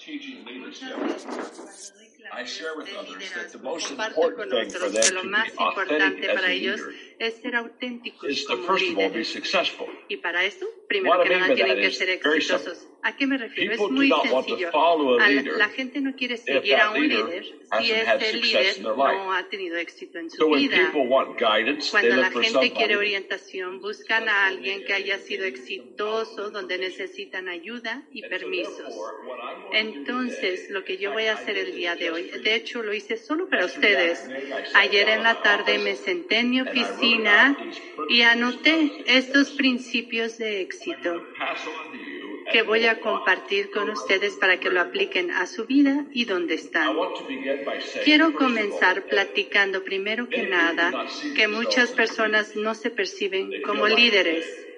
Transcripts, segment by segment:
changing leadership. I share with others that the most important thing for them to be authentic as a leader is to first of all be successful. Y para esto, primero que nada, tienen que ser exitosos. ¿A qué me refiero? People Es muy not want to sencillo. la, gente no quiere seguir a un líder si success líder no ha tenido éxito en su vida. Cuando la gente quiere orientación, buscan a alguien que haya sido exitoso, donde necesitan ayuda y permisos. Entonces, lo que yo voy a hacer el día de hoy, de hecho lo hice solo para ustedes. Ayer en la tarde me senté en mi oficina y anoté estos principios de éxito que voy a compartir con ustedes para que lo apliquen a su vida y donde están. Quiero comenzar platicando primero que nada que muchas personas no se perciben como líderes.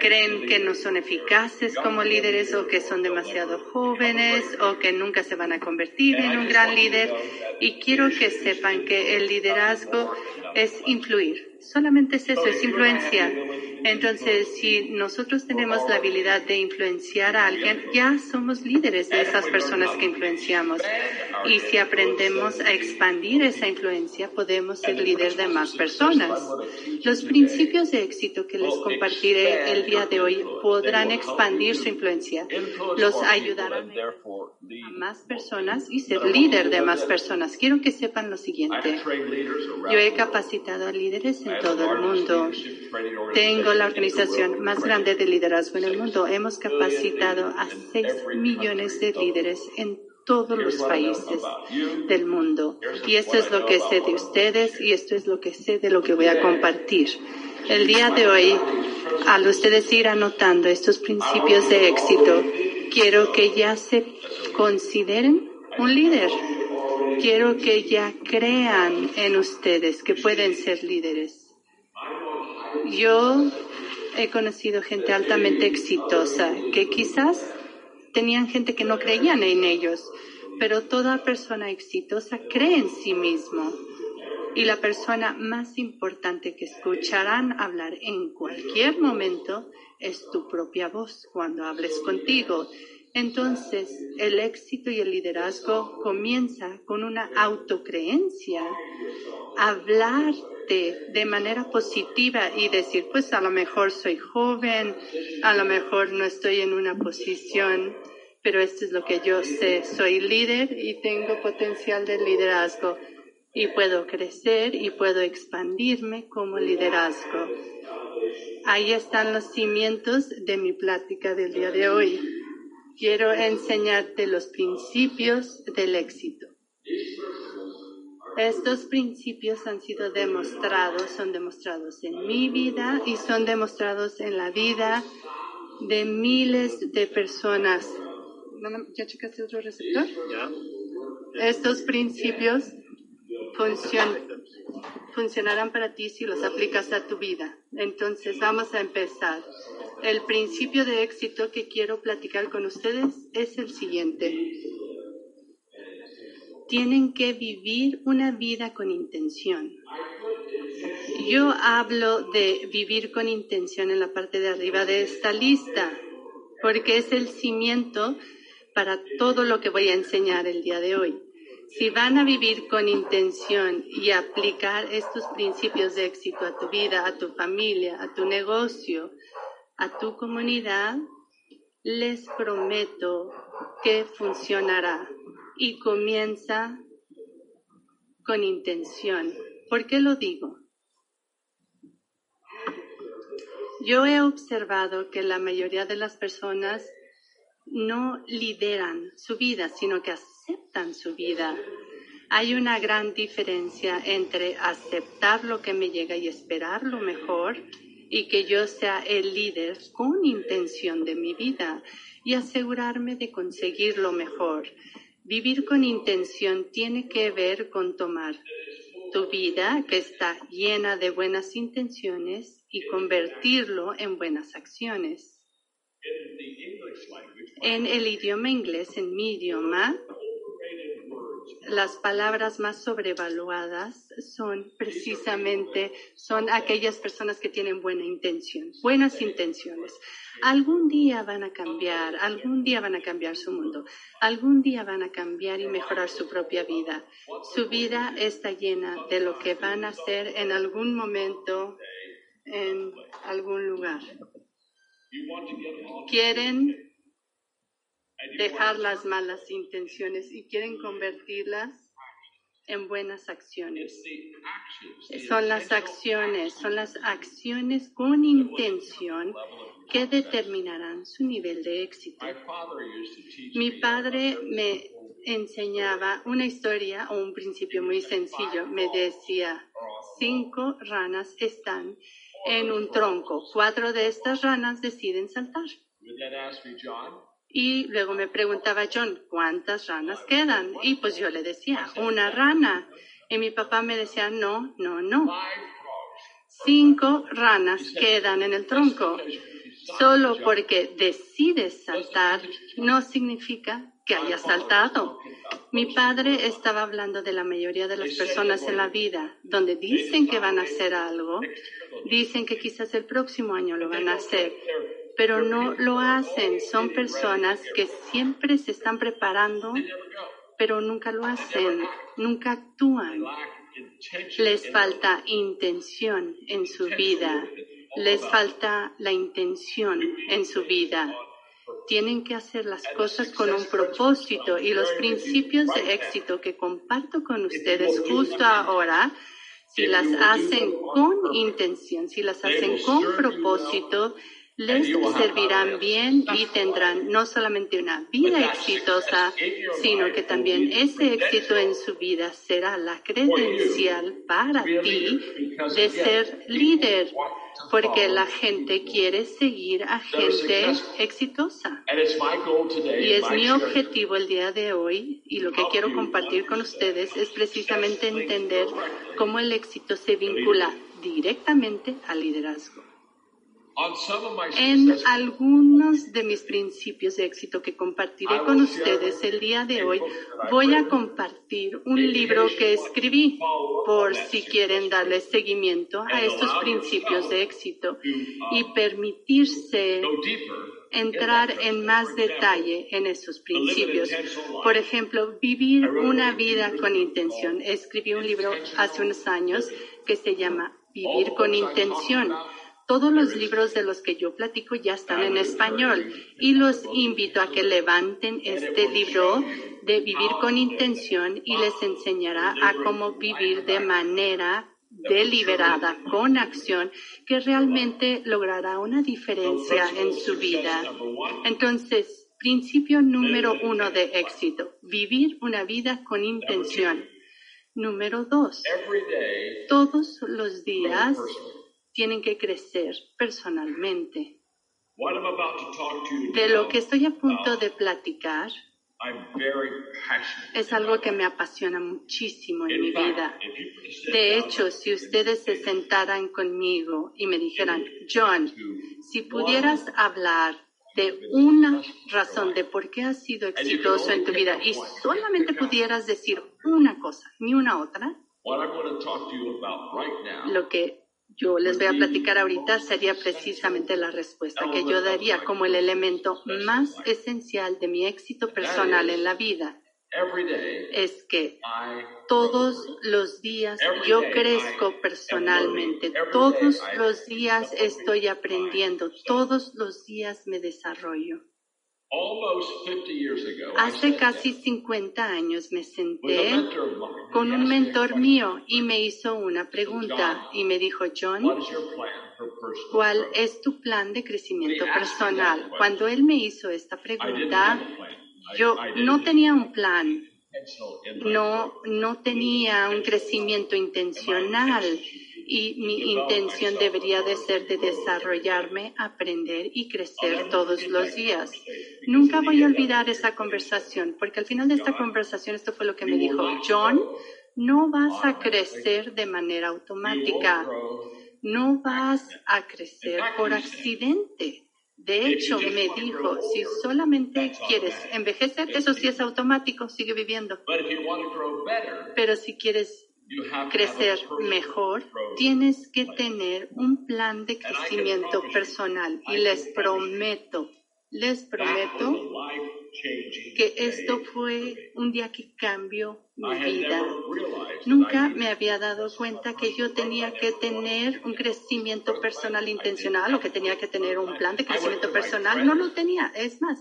Creen que no son eficaces como líderes o que son demasiado jóvenes o que nunca se van a convertir en un gran líder. Y quiero que sepan que el liderazgo es influir. Solamente es eso, es influencia. Entonces, si nosotros tenemos la habilidad de influenciar a alguien, ya somos líderes de esas personas que influenciamos. Y si aprendemos a expandir esa influencia, podemos ser líder de más personas. Los principios de éxito que les compartiré el día de hoy podrán expandir su influencia. Los ayudarán a más personas y ser líder de más personas. Quiero que sepan lo siguiente. Yo he capacitado a líderes en todo el mundo. Tengo organization la organización más grande de liderazgo en el mundo. Hemos capacitado a 6 millones de líderes en todos los países del mundo. Y esto es lo que sé de ustedes y esto es lo que sé de lo que voy a compartir. El día de hoy, al ustedes ir anotando estos principios de éxito, quiero que ya se consideren un líder. Quiero que ya crean en ustedes que pueden ser líderes. Yo he conocido gente altamente exitosa que quizás tenían gente que no creían en ellos, pero toda persona exitosa cree en sí mismo. Y la persona más importante que escucharán hablar en cualquier momento es tu propia voz cuando hables contigo. Entonces, el éxito y el liderazgo comienza con una autocreencia, de manera positiva y decir, pues a lo mejor soy joven, a lo mejor no estoy en una posición, pero esto es lo que yo sé, soy líder y tengo potencial de liderazgo y puedo crecer y puedo expandirme como liderazgo. Ahí están los cimientos de mi plática del día de hoy. Quiero enseñarte los principios del éxito. Estos principios han sido demostrados, son demostrados en mi vida y son demostrados en la vida de miles de personas. ¿Ya checaste otro receptor? Estos principios funcion- funcionarán para ti si los aplicas a tu vida. Entonces vamos a empezar. El principio de éxito que quiero platicar con ustedes es el siguiente. Tienen que vivir una vida con intención. Yo hablo de vivir con intención en la parte de arriba de esta lista, porque es el cimiento para todo lo que voy a enseñar el día de hoy. Si van a vivir con intención y aplicar estos principios de éxito a tu vida, a tu familia, a tu negocio, a tu comunidad, les prometo que funcionará y comienza con intención. ¿Por qué lo digo? Yo he observado que la mayoría de las personas no lideran su vida, sino que aceptan su vida. Hay una gran diferencia entre aceptar lo que me llega y esperar lo mejor y que yo sea el líder con intención de mi vida y asegurarme de conseguir lo mejor. Vivir con intención tiene que ver con tomar tu vida que está llena de buenas intenciones y convertirlo en buenas acciones. En el idioma inglés, en mi idioma, las palabras más sobrevaluadas son precisamente son aquellas personas que tienen buena intención, buenas intenciones. Algún día van a cambiar, algún día van a cambiar su mundo, algún día van a cambiar y mejorar su propia vida. Su vida está llena de lo que van a hacer en algún momento, en algún lugar. Quieren dejar las malas intenciones y quieren convertirlas en buenas acciones. Son las acciones, son las acciones con intención que determinarán su nivel de éxito. Mi padre me enseñaba una historia o un principio muy sencillo. Me decía, cinco ranas están en un tronco. Cuatro de estas ranas deciden saltar. Y luego me preguntaba John, ¿cuántas ranas quedan? Y pues yo le decía, una rana. Y mi papá me decía, no, no, no. Cinco ranas quedan en el tronco. Solo porque decides saltar no significa que hayas saltado. Mi padre estaba hablando de la mayoría de las personas en la vida, donde dicen que van a hacer algo, dicen que quizás el próximo año lo van a hacer, pero no lo hacen. Son personas que siempre se están preparando, pero nunca lo hacen, nunca actúan. Les falta intención en su vida. Les falta la intención en su vida. Tienen que hacer las cosas con un propósito y los principios de éxito que comparto con ustedes justo ahora, si las hacen con intención, si las hacen con propósito, les servirán bien y tendrán no solamente una vida exitosa, sino que también ese éxito en su vida será la credencial para ti de ser líder, porque la gente quiere seguir a gente exitosa. Y es mi objetivo el día de hoy y lo que quiero compartir con ustedes es precisamente entender cómo el éxito se vincula directamente al liderazgo. En algunos de mis principios de éxito que compartiré con ustedes el día de hoy, voy a compartir un libro que escribí por si quieren darle seguimiento a estos principios de éxito y permitirse entrar en más detalle en esos principios. Por ejemplo, vivir una vida con intención. Escribí un libro hace unos años que se llama Vivir con intención todos los libros de los que yo platico ya están en español y los invito a que levanten este libro de vivir con intención y les enseñará a cómo vivir de manera deliberada, con acción, que realmente logrará una diferencia en su vida. Entonces, principio número uno de éxito, vivir una vida con intención. Número dos, todos los días tienen que crecer personalmente. De lo que estoy a punto de platicar es algo que me apasiona muchísimo en mi vida. De hecho, si ustedes se sentaran conmigo y me dijeran, John, si pudieras hablar de una razón de por qué has sido exitoso en tu vida y solamente pudieras decir una cosa, ni una otra, lo que yo les voy a platicar ahorita sería precisamente la respuesta que yo daría como el elemento más esencial de mi éxito personal en la vida. Es que todos los días yo crezco personalmente, todos los días estoy aprendiendo, todos los días me desarrollo. Hace casi 50 años me senté con un mentor mío y me hizo una pregunta y me dijo, John, ¿cuál es tu plan de crecimiento personal? Cuando él me hizo esta pregunta, yo no tenía un plan, no, no tenía un crecimiento intencional y mi intención debería de ser de desarrollarme, aprender y crecer todos los días. Nunca voy a olvidar esa conversación, porque al final de esta conversación esto fue lo que me dijo, John, no vas a crecer de manera automática, no vas a crecer por accidente. De hecho, me dijo, si solamente quieres envejecer, eso sí es automático, sigue viviendo. Pero si quieres crecer mejor, tienes que tener un plan de crecimiento personal. Y les prometo, les prometo que esto fue un día que cambió mi vida. Nunca me había dado cuenta que yo tenía que tener un crecimiento personal intencional o que tenía que tener un plan de crecimiento personal. No lo tenía. Es más,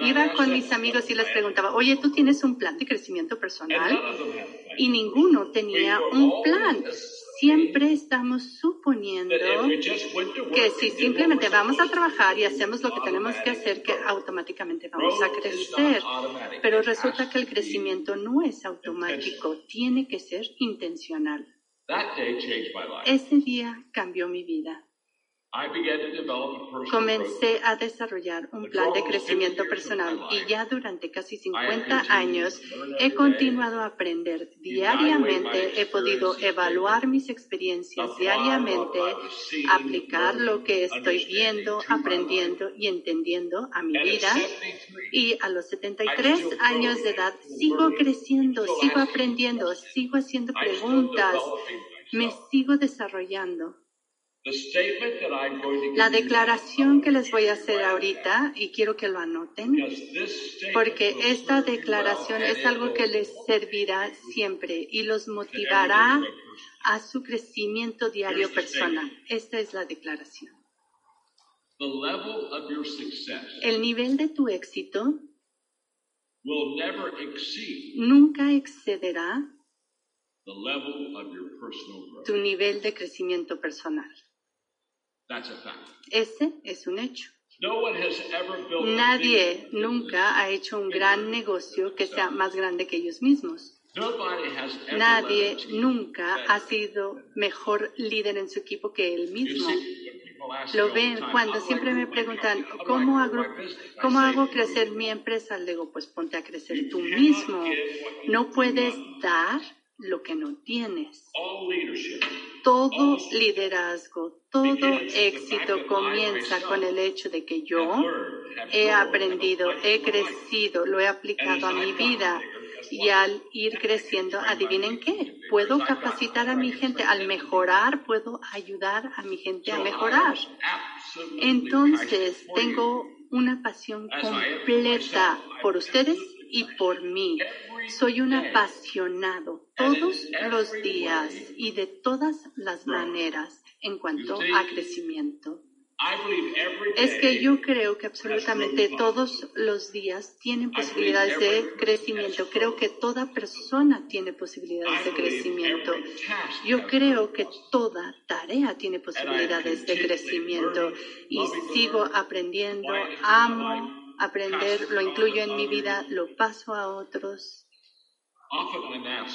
iba con mis amigos y les preguntaba, oye, ¿tú tienes un plan de crecimiento personal? Y ninguno tenía un plan. Siempre estamos suponiendo que si simplemente vamos a trabajar y hacemos lo que tenemos que hacer, que automáticamente vamos a crecer. Pero resulta que el crecimiento no es automático, tiene que ser intencional. Ese día cambió mi vida. Comencé a desarrollar un plan de crecimiento personal y ya durante casi 50 años he continuado a aprender diariamente, he podido evaluar mis experiencias diariamente, aplicar lo que estoy viendo, aprendiendo y entendiendo a mi vida. 73, y a los 73 años de edad sigo creciendo, sigo aprendiendo, sigo haciendo preguntas, me sigo desarrollando. La declaración que les voy a hacer ahorita, y quiero que lo anoten, porque esta declaración es algo que les servirá siempre y los motivará a su crecimiento diario personal. Esta es la declaración. El nivel de tu éxito nunca excederá tu nivel de crecimiento personal. Ese es un hecho. Nadie nunca ha hecho un gran negocio que sea más grande que ellos mismos. Nadie nunca ha sido mejor líder en su equipo que él mismo. Lo ven cuando "How do I siempre me preguntan, ¿cómo hago, my business?" I ¿cómo hago crecer mi empresa? Le digo, pues ponte a crecer tú mismo. No puedes dar lo que no tienes. Todo liderazgo, todo éxito comienza con el hecho de que yo he aprendido, he crecido, lo he aplicado a mi vida. Y al ir creciendo, adivinen qué, puedo capacitar a mi gente, al mejorar, puedo ayudar a mi gente a mejorar. Entonces, tengo una pasión completa por ustedes y por mí. Soy un apasionado todos los días y de todas las maneras en cuanto a crecimiento. Es que yo creo que absolutamente todos los días tienen posibilidades de crecimiento. Creo que toda persona tiene posibilidades de crecimiento. Yo creo que toda tarea tiene posibilidades de crecimiento y sigo aprendiendo, amo aprender, lo incluyo en mi vida, lo paso a otros.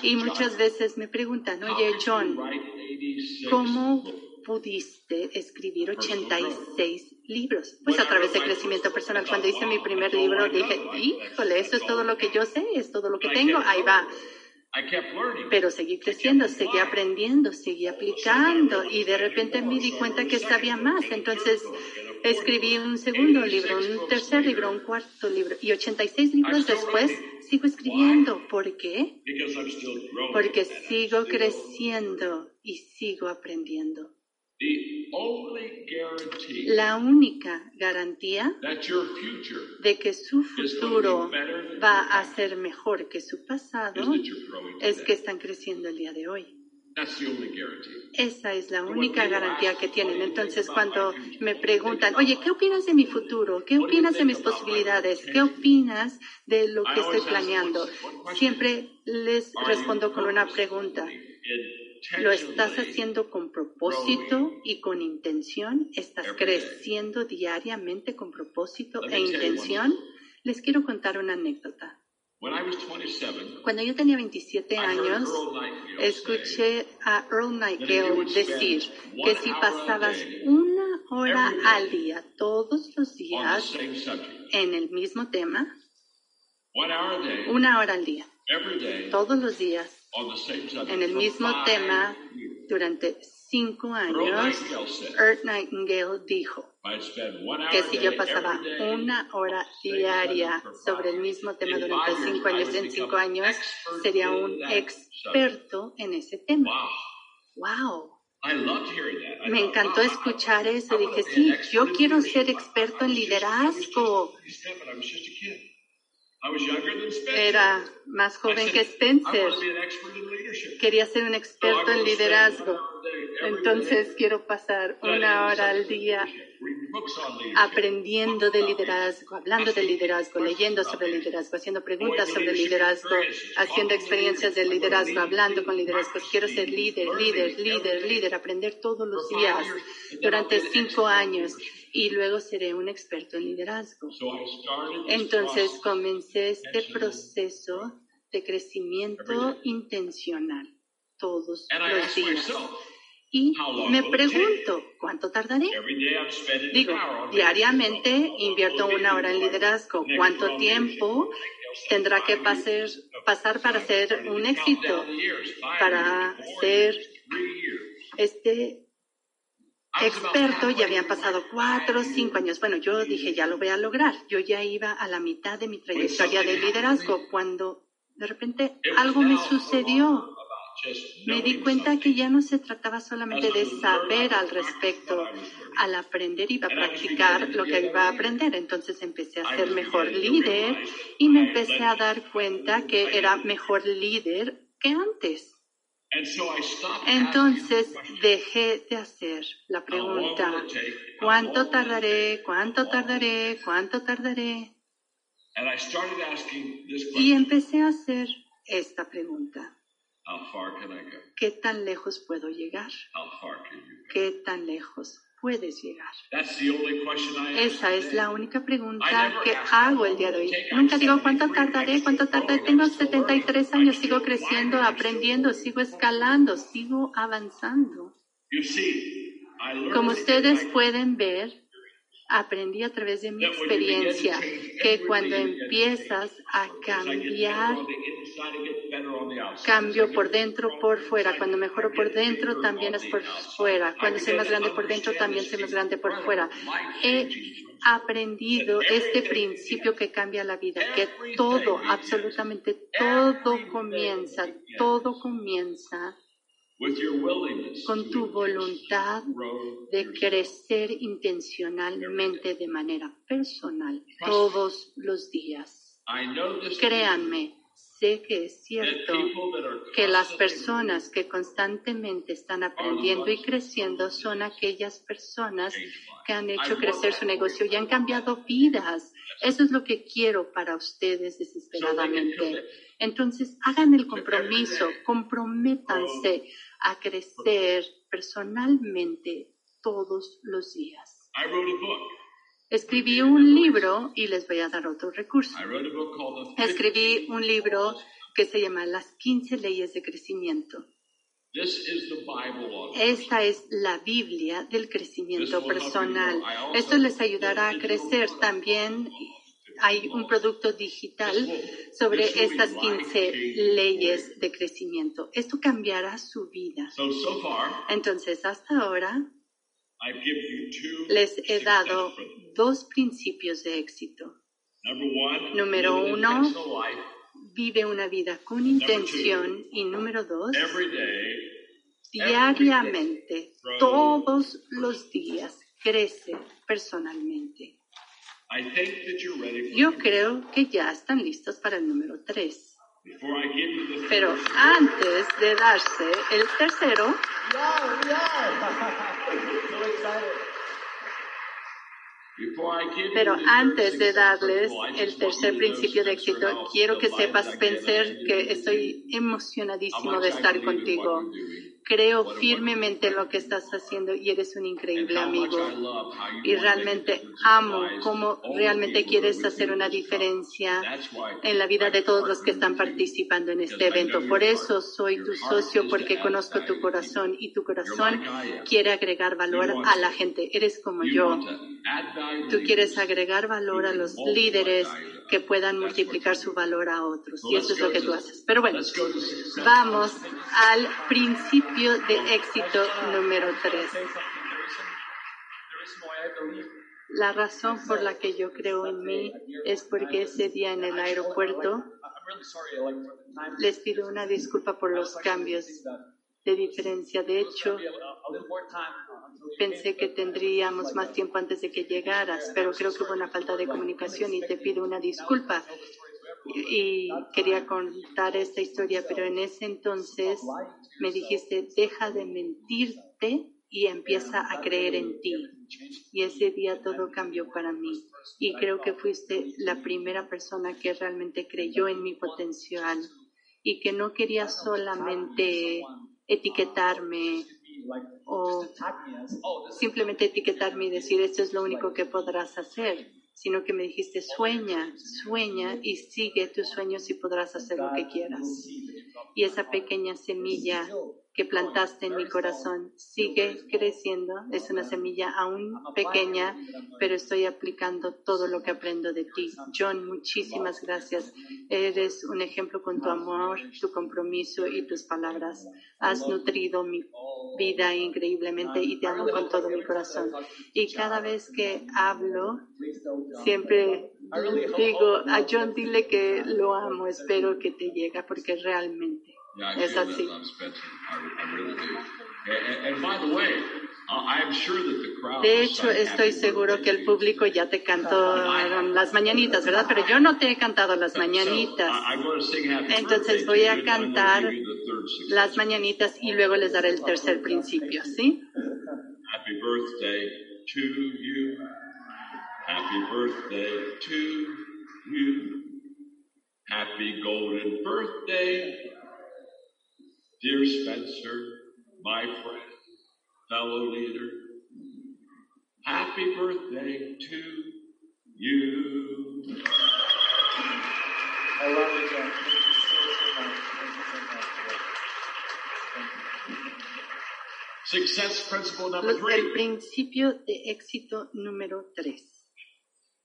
Y "John, muchas veces me preguntan, oye John, write 86 ¿cómo books?" pudiste escribir 86 libros? Pues a través de crecimiento personal. Cuando hice mi primer libro dije, híjole, eso es todo lo que yo sé, es todo lo que tengo, ahí va. Pero seguí creciendo, seguí aprendiendo, seguí aplicando y de repente me di cuenta que sabía más. Entonces escribí un segundo libro, un tercer libro, un cuarto libro y 86 libros después sigo escribiendo. ¿Por qué? Porque sigo creciendo y sigo aprendiendo. La única garantía de que su futuro va a ser mejor que su pasado es que están creciendo el día de hoy. Esa es la única garantía que tienen. Entonces, cuando me preguntan, oye, ¿qué opinas de mi futuro? ¿Qué opinas de mis posibilidades? ¿Qué opinas de lo que estoy planeando? Siempre les respondo con una pregunta. ¿Lo estás haciendo con propósito y con intención? ¿Estás creciendo diariamente con propósito e intención? Les quiero contar una anécdota. When I was 27, Cuando yo tenía 27 I heard años, Earl escuché a Earl Nightingale decir que si pasabas una hora al día, todos los días, en el mismo tema, una hora al día, todos los días, en el mismo tema. Durante cinco Earl años, Earth Nightingale dijo Que si yo pasaba una hora diaria sobre el mismo tema durante cinco años, en cinco años sería un experto en ese tema. Wow. Me encantó escuchar eso. Dije, sí, yo quiero ser experto en liderazgo. Era más joven que Spencer. Quería ser un experto en liderazgo. Entonces quiero pasar una hora al día aprendiendo de liderazgo, hablando de liderazgo, leyendo sobre liderazgo, haciendo preguntas sobre liderazgo, haciendo experiencias de liderazgo, hablando con liderazgos. Quiero ser líder, líder, líder, líder, aprender todos los días durante cinco años y luego seré un experto en liderazgo. Entonces comencé este proceso de crecimiento intencional todos los días. Y me pregunto, ¿cuánto tardaré? Digo, diariamente invierto una hora en liderazgo. ¿Cuánto tiempo tendrá que pasar, pasar para ser un éxito? Para ser este experto ya habían pasado cuatro cinco años. Bueno, yo dije, ya lo voy a lograr. Yo ya iba a la mitad de mi trayectoria de liderazgo cuando de repente algo me sucedió. Me di cuenta que ya no se trataba solamente de saber al respecto. Al aprender iba a practicar lo que iba a aprender. Entonces empecé a ser mejor líder y me empecé a dar cuenta que era mejor líder que antes. Entonces dejé de hacer la pregunta, ¿cuánto tardaré? ¿Cuánto tardaré? ¿Cuánto tardaré? Y empecé a hacer esta pregunta. ¿Qué tan lejos puedo llegar? ¿Qué tan lejos puedes llegar? Esa es la única pregunta que hago el día de hoy. Nunca digo cuánto tardaré, cuánto tardaré. Tengo 73 años, sigo creciendo, aprendiendo, sigo escalando, sigo avanzando. Como ustedes pueden ver, aprendí a través de mi experiencia que cuando empiezas a cambiar, cambio por dentro, por fuera. Cuando mejoro por dentro, también es por fuera. Cuando soy más grande por dentro, también soy más grande por fuera. He aprendido este principio que cambia la vida, que todo, absolutamente todo comienza, todo comienza con tu voluntad de crecer intencionalmente de manera personal todos los días. Créanme, sé que es cierto que las personas que constantemente están aprendiendo y creciendo son aquellas personas que han hecho crecer su negocio y han cambiado vidas. Eso es lo que quiero para ustedes desesperadamente. Entonces, hagan el compromiso, comprométanse a crecer personalmente todos los días. Escribí un libro y les voy a dar otro recurso. Escribí un libro que se llama Las 15 leyes de crecimiento. Esta es la Biblia del crecimiento personal. Esto les ayudará a crecer también. Hay un producto digital sobre estas 15 leyes de crecimiento. Esto cambiará su vida. Entonces, hasta ahora, les he dado dos principios de éxito. Número uno, vive una vida con intención. Y número dos, diariamente, todos los días, crece personalmente. Yo creo que ya están listos para el número tres. Pero antes de darse el tercero, pero antes de darles el tercer principio de éxito, quiero que sepas, Spencer, que estoy emocionadísimo de estar contigo. Creo firmemente en lo que estás haciendo y eres un increíble amigo. Y realmente amo cómo realmente quieres hacer una diferencia en la vida de todos los que están participando en este evento. Por eso soy tu socio, porque conozco tu corazón y tu corazón quiere agregar valor a la gente. Eres como yo. Tú quieres agregar valor a los líderes que puedan multiplicar su valor a otros. Y eso es lo que tú haces. Pero bueno, vamos al principio principio de éxito número tres. La razón por la que yo creo en mí es porque ese día en el aeropuerto les pido una disculpa por los cambios de diferencia. De hecho, pensé que tendríamos más tiempo antes de que llegaras, pero creo que hubo una falta de comunicación y te pido una disculpa. Y quería contar esta historia, pero en ese entonces me dijiste, deja de mentirte y empieza a creer en ti. Y ese día todo cambió para mí. Y creo que fuiste la primera persona que realmente creyó en mi potencial y que no quería solamente etiquetarme o simplemente etiquetarme y decir esto es lo único que podrás hacer, sino que me dijiste sueña, sueña y sigue tus sueños y podrás hacer lo que quieras. Y esa pequeña semilla que plantaste en mi corazón sigue creciendo. Es una semilla aún pequeña, pero estoy aplicando todo lo que aprendo de ti. John, muchísimas gracias. Eres un ejemplo con tu amor, tu compromiso y tus palabras. Has nutrido mi vida increíblemente y te amo con todo mi corazón. Y cada vez que hablo, siempre digo a John, dile que lo amo, espero que te llegue porque realmente es así. De hecho, estoy seguro que el público ya te cantó las mañanitas, ¿verdad? Pero yo no te he cantado las mañanitas. Entonces voy a cantar las mañanitas y luego les daré el tercer principio, ¿sí? Happy birthday to you. Happy birthday to you. Happy golden birthday Dear Spencer, my friend, fellow leader, happy birthday to you. I love you, John. Thank you so, so much. Thank you so much. Thank you. Success principle number three. El principio de éxito número tres.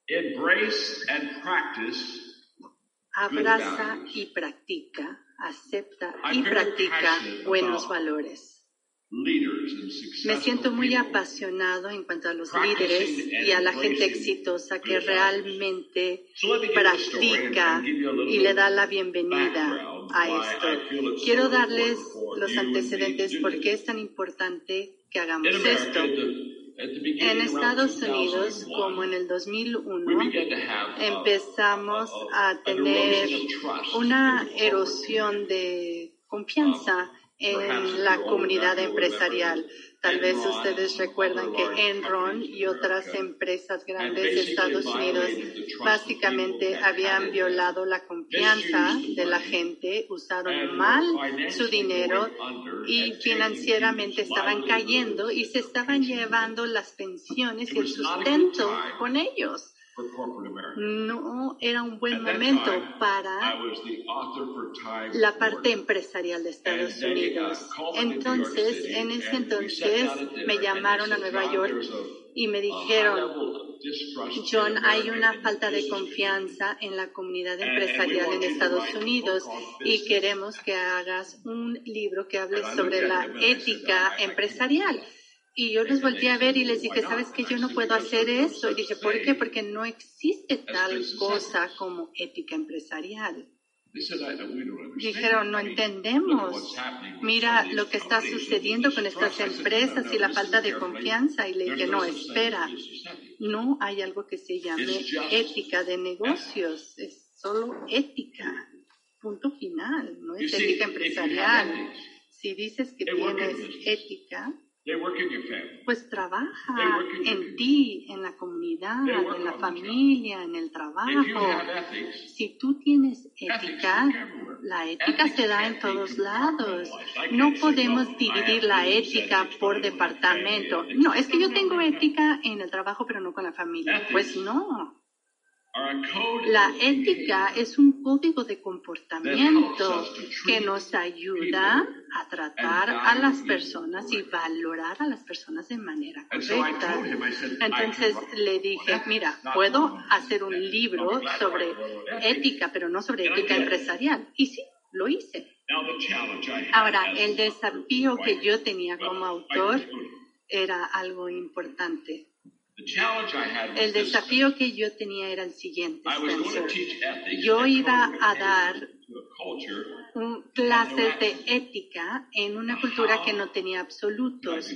Embrace and practice. Abraza y practica acepta y practica buenos valores. Me siento muy apasionado en cuanto a los líderes y a la gente exitosa que realmente practica y le da la bienvenida a esto. Quiero darles los antecedentes porque es tan importante que hagamos esto. En Estados Unidos, como en el 2001, uh, empezamos a tener una erosión de confianza en la comunidad empresarial. Tal vez ustedes recuerdan que Enron y otras empresas grandes de Estados Unidos básicamente habían violado la confianza de la gente, usaron mal su dinero y financieramente estaban cayendo y se estaban llevando las pensiones y el sustento con ellos no era un buen momento para la parte empresarial de Estados Unidos. Entonces, en ese entonces me llamaron a Nueva York y me dijeron, John, hay una falta de confianza en la comunidad empresarial en Estados Unidos y queremos que hagas un libro que hable sobre la ética empresarial. Y yo los volví a ver y les dije, ¿sabes qué? Yo no puedo hacer eso. Y dije, ¿por qué? Porque no existe tal cosa como ética empresarial. Dijeron, no entendemos. Mira lo que está sucediendo con estas empresas y la falta de confianza. Y le dije, no, espera. No hay algo que se llame ética de negocios. Es solo ética. Punto final. No es ética empresarial. Si dices que tienes ética, pues trabaja en ti, en la comunidad, en la familia, en el trabajo. Si tú tienes ética, la ética se da en todos lados. No podemos dividir la ética por departamento. No, es que yo tengo ética en el trabajo, pero no con la familia. Pues no. La ética es un código de comportamiento que nos ayuda a tratar a las personas y valorar a las personas de manera correcta. Entonces le dije, mira, puedo hacer un libro sobre ética, pero no sobre ética empresarial. Y sí, lo hice. Ahora, el desafío que yo tenía como autor era algo importante. El desafío que yo tenía era el siguiente, Spencer. Yo iba a dar clases de ética en una cultura que no tenía absolutos.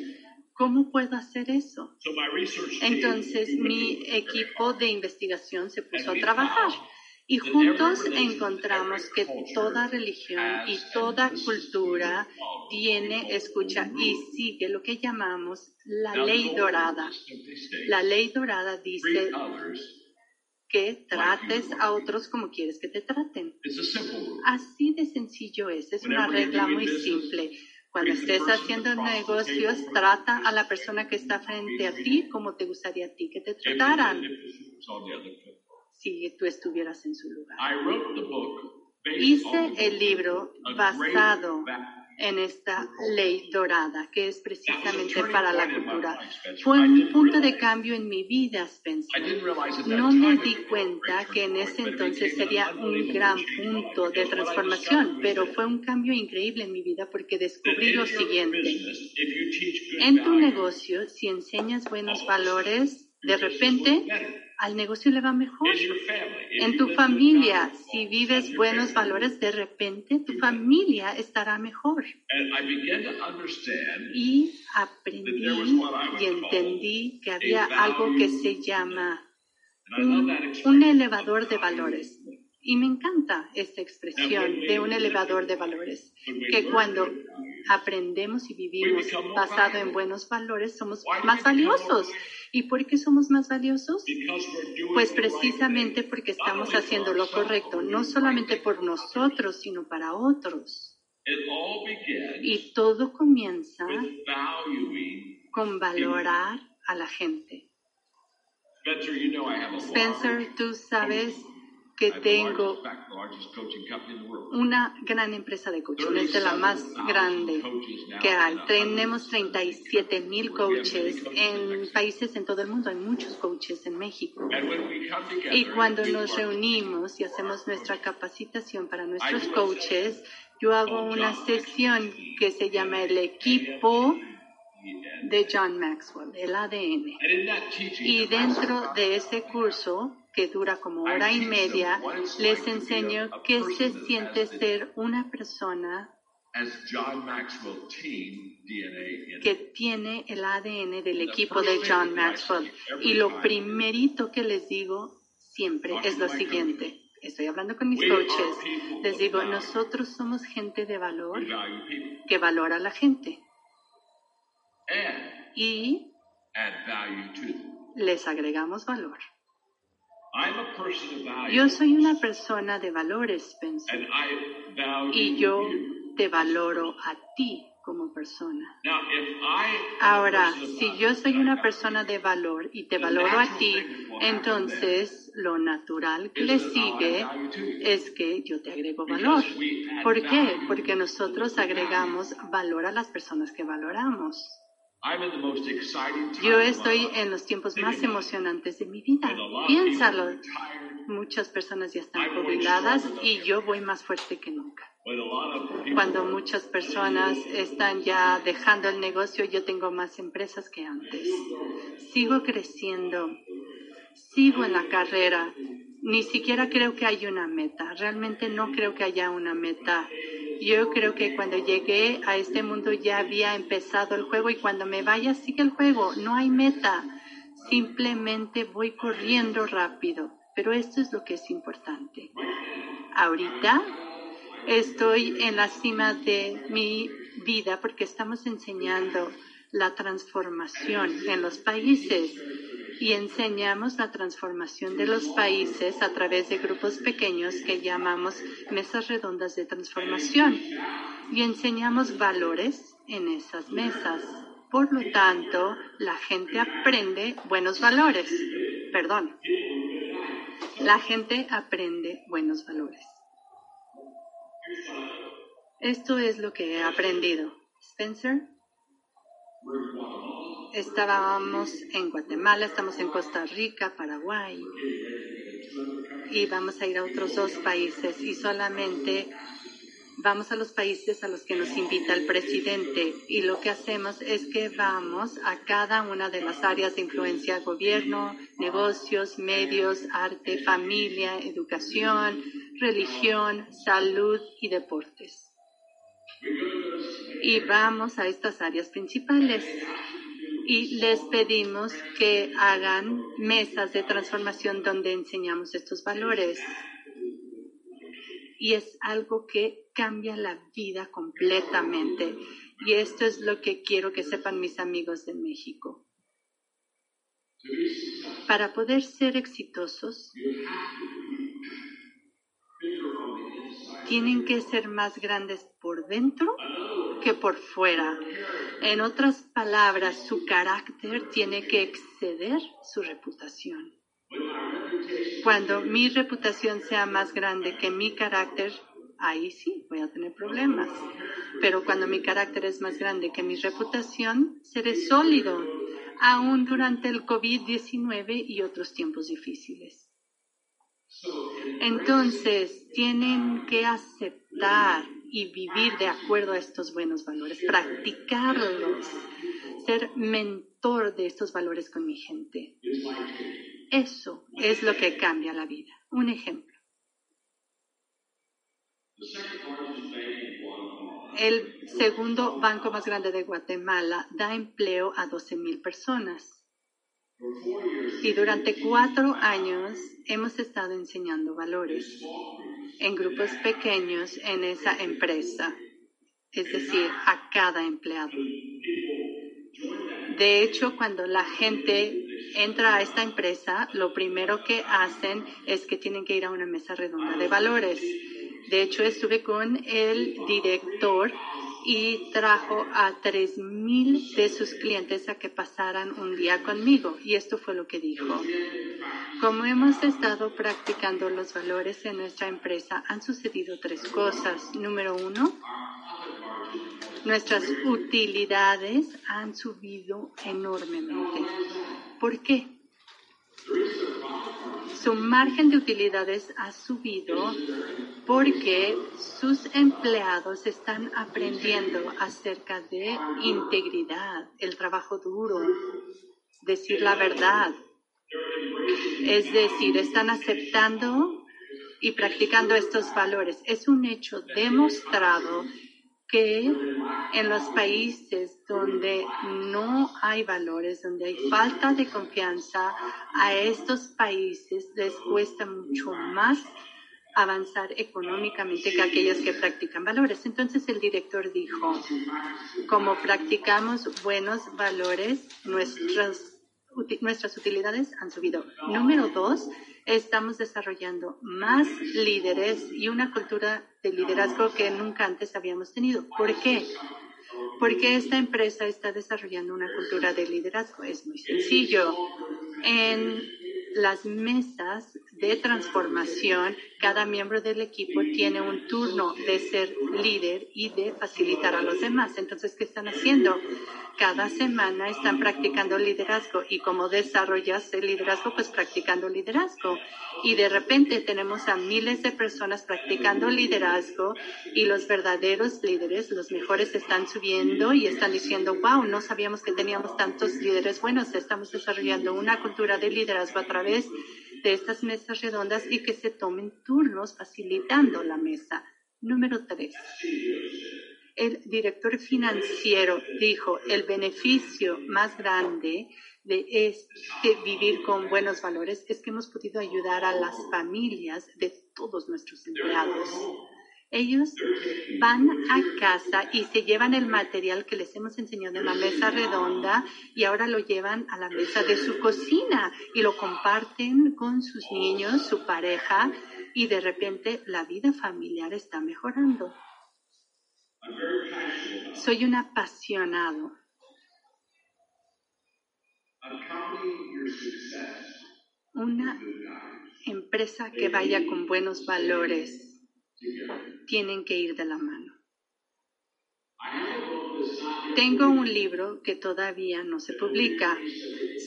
¿Cómo puedo hacer eso? So my research team, Entonces mi equipo de investigación se puso a trabajar y juntos encontramos que toda religión y toda cultura tiene, escucha y sigue lo que llamamos la ley dorada. La ley dorada dice que trates a otros como quieres que te traten. Así de sencillo es, es una regla muy simple. Cuando estés haciendo negocios, trata a la persona que está frente a ti como te gustaría a ti que te trataran si tú estuvieras en su lugar. I wrote the book based Hice el libro basado en esta ley dorada, que es precisamente para la point in my cultura. Fue I un didn't punto de cambio en mi vida, Spencer. No me di cuenta que en ese entonces sería un gran change in my life. punto de Because what I transformación, pero fue un cambio increíble en mi vida porque descubrí lo siguiente. business, if you teach good En tu negocio, si enseñas buenos valores, de repente. Al negocio le va mejor. En tu familia, si vives buenos valores, de repente tu familia estará mejor. Y aprendí y entendí que había algo que se llama un, un elevador de valores. Y me encanta esta expresión de un elevador de valores, que cuando aprendemos y vivimos basado en buenos valores, somos más valiosos. ¿Y por qué somos más valiosos? because we're doing Pues precisamente porque estamos haciendo lo correcto, no solamente por nosotros, sino para otros. Y todo comienza con valorar a la gente. Spencer, tú sabes que tengo una gran empresa de coaching, es de la más grande que hay. Tenemos 37 mil coaches en países en todo el mundo, hay muchos coaches en México. Y cuando nos reunimos y hacemos nuestra capacitación para nuestros coaches, yo hago una sesión que se llama el equipo de John Maxwell, el ADN. Y dentro de ese curso, que dura como hora y media, les enseño qué se siente ser una persona que tiene el ADN del equipo de John Maxwell. Y lo primerito que les digo siempre es lo siguiente. Estoy hablando con mis coaches. Les digo, nosotros somos gente de valor que valora a la gente y les agregamos valor. I'm a person of value. Yo soy una persona de valores, value y yo te valoro a ti como persona. Ahora, si yo soy una persona de valor y te valoro a ti, entonces lo natural que le sigue es que yo te agrego valor. ¿Por qué? Porque nosotros agregamos valor a las personas que valoramos. Yo estoy en los tiempos más emocionantes de mi vida. Piénsalo. Muchas personas ya están jubiladas y yo voy más fuerte que nunca. Cuando muchas personas están ya dejando el negocio, yo tengo más empresas que antes. Sigo creciendo, sigo en la carrera. Ni siquiera creo que haya una meta. Realmente no creo que haya una meta. Yo creo que cuando llegué a este mundo ya había empezado el juego y cuando me vaya sigue el juego. No hay meta. Simplemente voy corriendo rápido. Pero esto es lo que es importante. Ahorita estoy en la cima de mi vida porque estamos enseñando la transformación en los países y enseñamos la transformación de los países a través de grupos pequeños que llamamos mesas redondas de transformación y enseñamos valores en esas mesas. Por lo tanto, la gente aprende buenos valores. Perdón. La gente aprende buenos valores. Esto es lo que he aprendido. Spencer, estábamos en Guatemala, estamos en Costa Rica, Paraguay. Y vamos a ir a otros dos países y solamente Vamos a los países a los que nos invita el presidente. Y lo que hacemos es que vamos a cada una de las áreas de influencia, gobierno, negocios, medios, arte, familia, educación, religión, salud y deportes. Y vamos a estas áreas principales y les pedimos que hagan mesas de transformación donde enseñamos estos valores. Y es algo que cambia la vida completamente. Y esto es lo que quiero que sepan mis amigos de México. Para poder ser exitosos, tienen que ser más grandes por dentro que por fuera. En otras palabras, su carácter tiene que exceder su reputación. Cuando mi reputación sea más grande que mi carácter, ahí sí voy a tener problemas. Pero cuando mi carácter es más grande que mi reputación, seré sólido, aún durante el COVID-19 y otros tiempos difíciles. Entonces, tienen que aceptar y vivir de acuerdo a estos buenos valores, practicarlos, ser mentor de estos valores con mi gente. Eso es lo que cambia la vida. Un ejemplo. El segundo banco más grande de Guatemala da empleo a 12.000 personas. Y durante cuatro años hemos estado enseñando valores en grupos pequeños en esa empresa, es decir, a cada empleado. De hecho, cuando la gente entra a esta empresa, lo primero que hacen es que tienen que ir a una mesa redonda de valores. De hecho, estuve con el director y trajo a 3.000 de sus clientes a que pasaran un día conmigo. Y esto fue lo que dijo. Como hemos estado practicando los valores en nuestra empresa, han sucedido tres cosas. Número uno, nuestras utilidades han subido enormemente. ¿Por qué? Su margen de utilidades ha subido porque sus empleados están aprendiendo acerca de integridad, el trabajo duro, decir la verdad. Es decir, están aceptando y practicando estos valores. Es un hecho demostrado que en los países donde no hay valores, donde hay falta de confianza, a estos países les cuesta mucho más avanzar económicamente que aquellos que practican valores. Entonces el director dijo, como practicamos buenos valores, nuestras, nuestras utilidades han subido. Número dos, estamos desarrollando más líderes y una cultura de liderazgo que nunca antes habíamos tenido. ¿Por qué? Porque esta empresa está desarrollando una cultura de liderazgo. Es muy sencillo. En las mesas de transformación, cada miembro del equipo tiene un turno de ser líder y de facilitar a los demás. Entonces, ¿qué están haciendo? Cada semana están practicando liderazgo y como desarrollas el liderazgo, pues practicando liderazgo. Y de repente tenemos a miles de personas practicando liderazgo y los verdaderos líderes, los mejores, están subiendo y están diciendo, wow, no sabíamos que teníamos tantos líderes buenos. Estamos desarrollando una cultura de liderazgo a través de estas mesas redondas y que se tomen turnos facilitando la mesa. Número tres. El director financiero dijo, el beneficio más grande de este vivir con buenos valores es que hemos podido ayudar a las familias de todos nuestros empleados. Ellos van a casa y se llevan el material que les hemos enseñado en la mesa redonda y ahora lo llevan a la mesa de su cocina y lo comparten con sus niños, su pareja y de repente la vida familiar está mejorando. Soy un apasionado. Una empresa que vaya con buenos valores tienen que ir de la mano. Tengo un libro que todavía no se publica.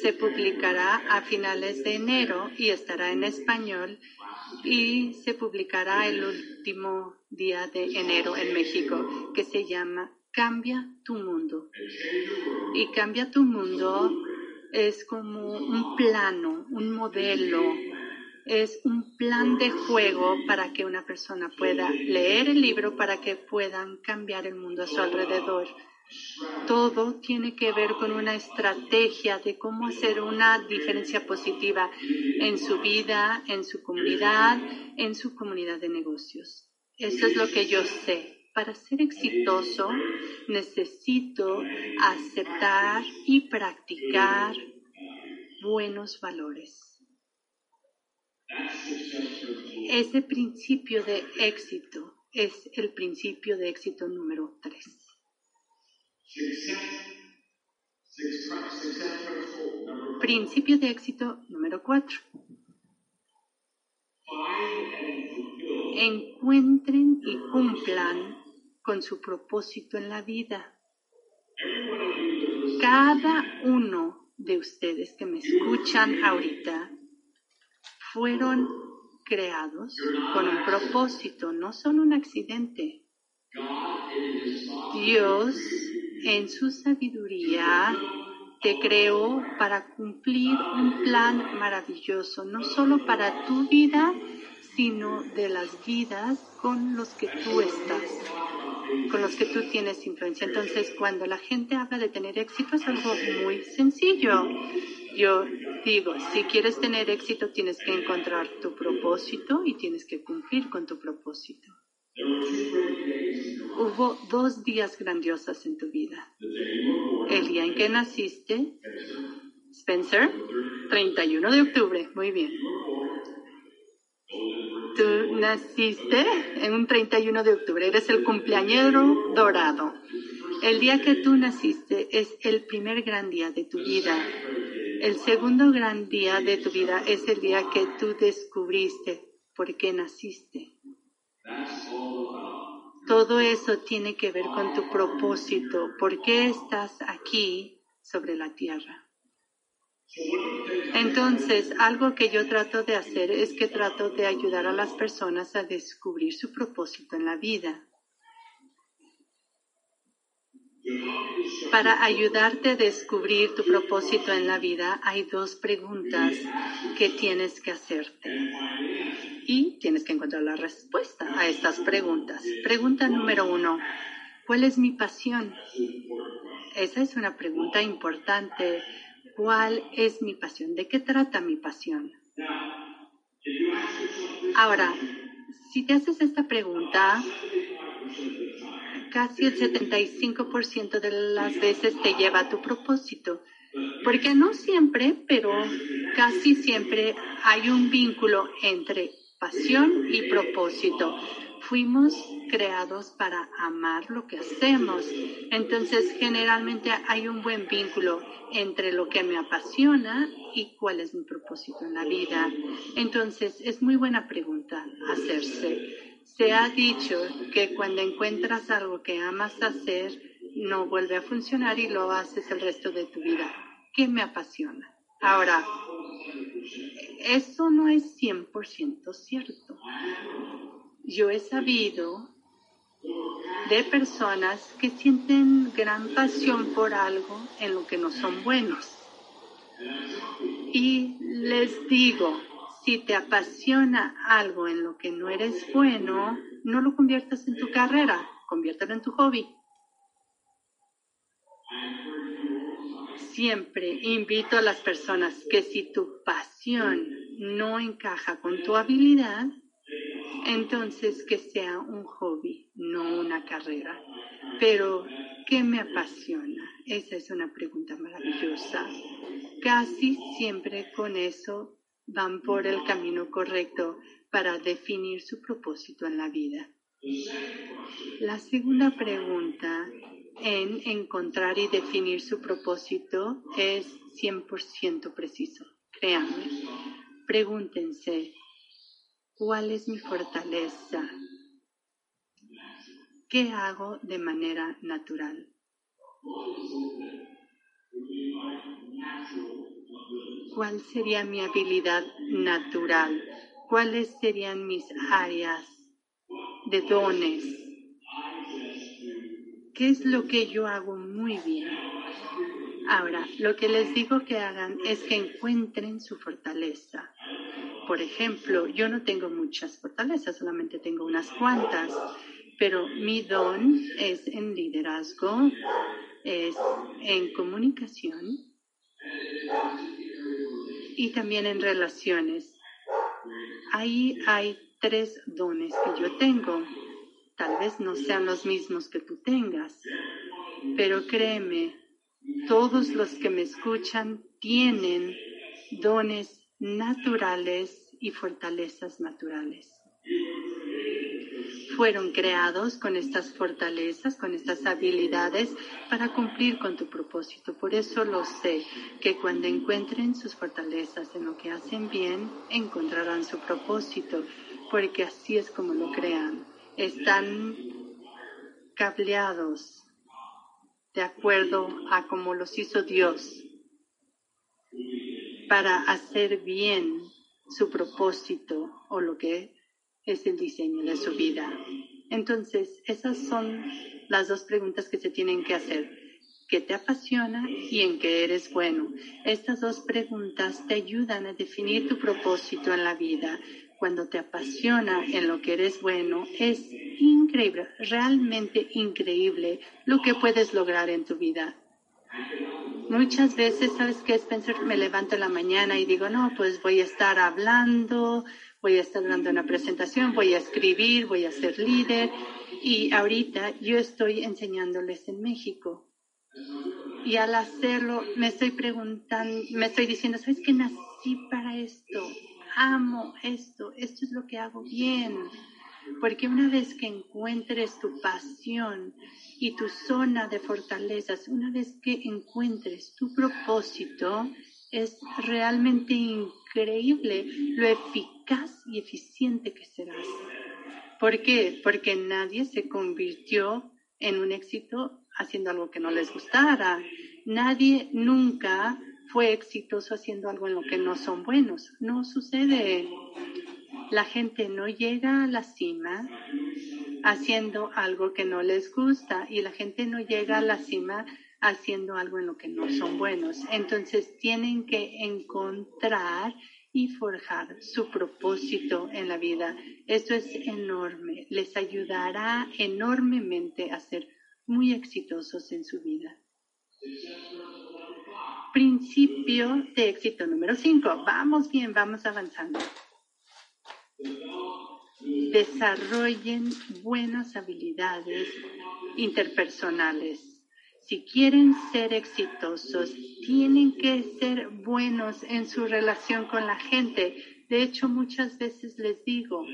Se publicará a finales de enero y estará en español y se publicará el último día de enero en México, que se llama Cambia tu mundo. Y Cambia tu mundo es como un plano, un modelo, es un plan de juego para que una persona pueda leer el libro, para que puedan cambiar el mundo a su alrededor. Todo tiene que ver con una estrategia de cómo hacer una diferencia positiva en su vida, en su comunidad, en su comunidad de negocios. Eso es lo que yo sé. Para ser exitoso necesito aceptar y practicar buenos valores. Ese principio de éxito es el principio de éxito número tres. Principio de éxito número cuatro. Encuentren y cumplan con su propósito en la vida. Cada uno de ustedes que me escuchan ahorita fueron creados con un propósito, no son un accidente. Dios en su sabiduría te creó para cumplir un plan maravilloso, no solo para tu vida, sino de las vidas con los que tú estás, con los que tú tienes influencia. Entonces, cuando la gente habla de tener éxito, es algo muy sencillo. Yo digo, si quieres tener éxito, tienes que encontrar tu propósito y tienes que cumplir con tu propósito. Hubo dos días grandiosos en tu vida. El día en que naciste, Spencer, 31 de octubre, muy bien. Tú naciste en un 31 de octubre, eres el cumpleañero dorado. El día que tú naciste es el primer gran día de tu vida. El segundo gran día de tu vida es el día que tú descubriste por qué naciste. Todo eso tiene que ver con tu propósito. ¿Por qué estás aquí sobre la tierra? Entonces, algo que yo trato de hacer es que trato de ayudar a las personas a descubrir su propósito en la vida. Para ayudarte a descubrir tu propósito en la vida, hay dos preguntas que tienes que hacerte. Y tienes que encontrar la respuesta a estas preguntas. Pregunta número uno, ¿cuál es mi pasión? Esa es una pregunta importante. ¿Cuál es mi pasión? ¿De qué trata mi pasión? Ahora, si te haces esta pregunta, casi el 75% de las veces te lleva a tu propósito. Porque no siempre, pero casi siempre hay un vínculo entre pasión y propósito. Fuimos creados para amar lo que hacemos. Entonces, generalmente hay un buen vínculo entre lo que me apasiona y cuál es mi propósito en la vida. Entonces, es muy buena pregunta hacerse. Se ha dicho que cuando encuentras algo que amas hacer, no vuelve a funcionar y lo haces el resto de tu vida. ¿Qué me apasiona? Ahora, eso no es 100% cierto. Yo he sabido de personas que sienten gran pasión por algo en lo que no son buenos. Y les digo, si te apasiona algo en lo que no eres bueno, no lo conviertas en tu carrera, conviértelo en tu hobby. Siempre invito a las personas que si tu pasión no encaja con tu habilidad, entonces que sea un hobby, no una carrera. Pero, ¿qué me apasiona? Esa es una pregunta maravillosa. Casi siempre con eso van por el camino correcto para definir su propósito en la vida. La segunda pregunta en encontrar y definir su propósito es 100% preciso. Créanme, pregúntense, ¿cuál es mi fortaleza? ¿Qué hago de manera natural? ¿Cuál sería mi habilidad natural? ¿Cuáles serían mis áreas de dones. ¿Qué es lo que yo hago muy bien? Ahora, lo que les digo que hagan es que encuentren su fortaleza. Por ejemplo, yo no tengo muchas fortalezas, solamente tengo unas cuantas, pero mi don es en liderazgo, es en comunicación y también en relaciones. Ahí hay tres dones que yo tengo. Tal vez no sean los mismos que tú tengas, pero créeme, todos los que me escuchan tienen dones naturales y fortalezas naturales. Fueron creados con estas fortalezas, con estas habilidades para cumplir con tu propósito. Por eso lo sé, que cuando encuentren sus fortalezas en lo que hacen bien, encontrarán su propósito, porque así es como lo crean. Están cableados de acuerdo a como los hizo Dios para hacer bien su propósito o lo que es el diseño de su vida. Entonces, esas son las dos preguntas que se tienen que hacer. ¿Qué te apasiona y en qué eres bueno? Estas dos preguntas te ayudan a definir tu propósito en la vida. Cuando te apasiona en lo que eres bueno, es increíble, realmente increíble lo que puedes lograr en tu vida. Muchas veces, ¿sabes qué es pensar? Me levanto en la mañana y digo, no, pues voy a estar hablando, voy a estar dando una presentación, voy a escribir, voy a ser líder. Y ahorita yo estoy enseñándoles en México. Y al hacerlo, me estoy preguntando, me estoy diciendo, ¿sabes qué? Nací para esto. Amo esto. Esto es lo que hago bien. Porque una vez que encuentres tu pasión y tu zona de fortalezas, una vez que encuentres tu propósito, es realmente increíble lo eficaz y eficiente que serás. ¿Por qué? Porque nadie se convirtió en un éxito haciendo algo que no les gustara. Nadie nunca fue exitoso haciendo algo en lo que no son buenos. No sucede. La gente no llega a la cima haciendo algo que no les gusta y la gente no llega a la cima haciendo algo en lo que no son buenos. Entonces tienen que encontrar y forjar su propósito en la vida. Esto es enorme. Les ayudará enormemente a ser muy exitosos en su vida. Principio de éxito número 5. Vamos bien, vamos avanzando desarrollen buenas habilidades interpersonales. Si quieren ser exitosos, tienen que ser buenos en su relación con la gente. De hecho, muchas veces les digo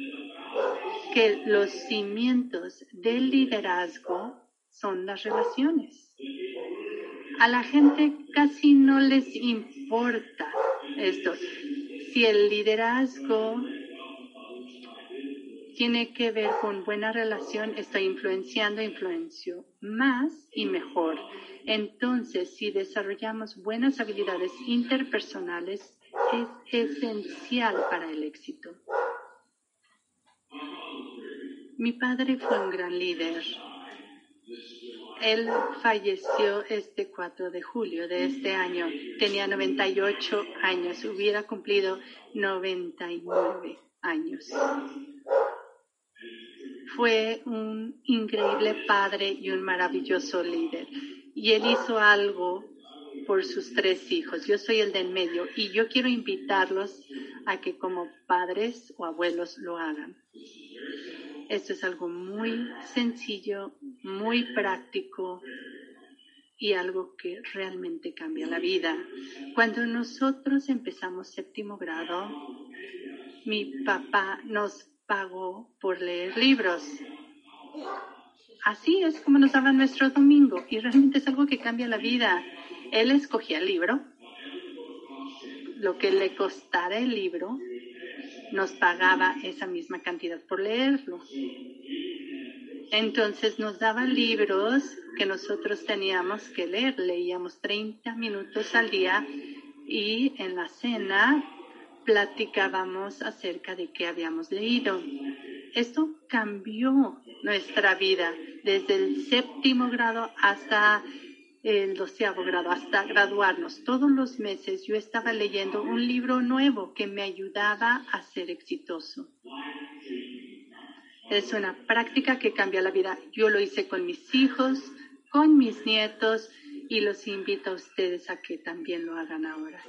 que los cimientos del liderazgo son las relaciones. A la gente casi no les importa esto. Si el liderazgo tiene que ver con buena relación, estoy influenciando, influencio más y mejor. Entonces, si desarrollamos buenas habilidades interpersonales, es esencial para el éxito. Mi padre fue un gran líder. Él falleció este 4 de julio de este año. Tenía 98 años. Hubiera cumplido 99 años fue un increíble padre y un maravilloso líder. Y él hizo algo por sus tres hijos. Yo soy el de en medio y yo quiero invitarlos a que como padres o abuelos lo hagan. Esto es algo muy sencillo, muy práctico y algo que realmente cambia la vida. Cuando nosotros empezamos séptimo grado, mi papá nos pagó por leer libros. Así es como nos daba nuestro domingo y realmente es algo que cambia la vida. Él escogía el libro, lo que le costara el libro, nos pagaba esa misma cantidad por leerlo. Entonces nos daba libros que nosotros teníamos que leer. Leíamos 30 minutos al día y en la cena platicábamos acerca de qué habíamos leído. Esto cambió nuestra vida desde el séptimo grado hasta el doceavo grado, hasta graduarnos. Todos los meses yo estaba leyendo un libro nuevo que me ayudaba a ser exitoso. Es una práctica que cambia la vida. Yo lo hice con mis hijos, con mis nietos y los invito a ustedes a que también lo hagan ahora.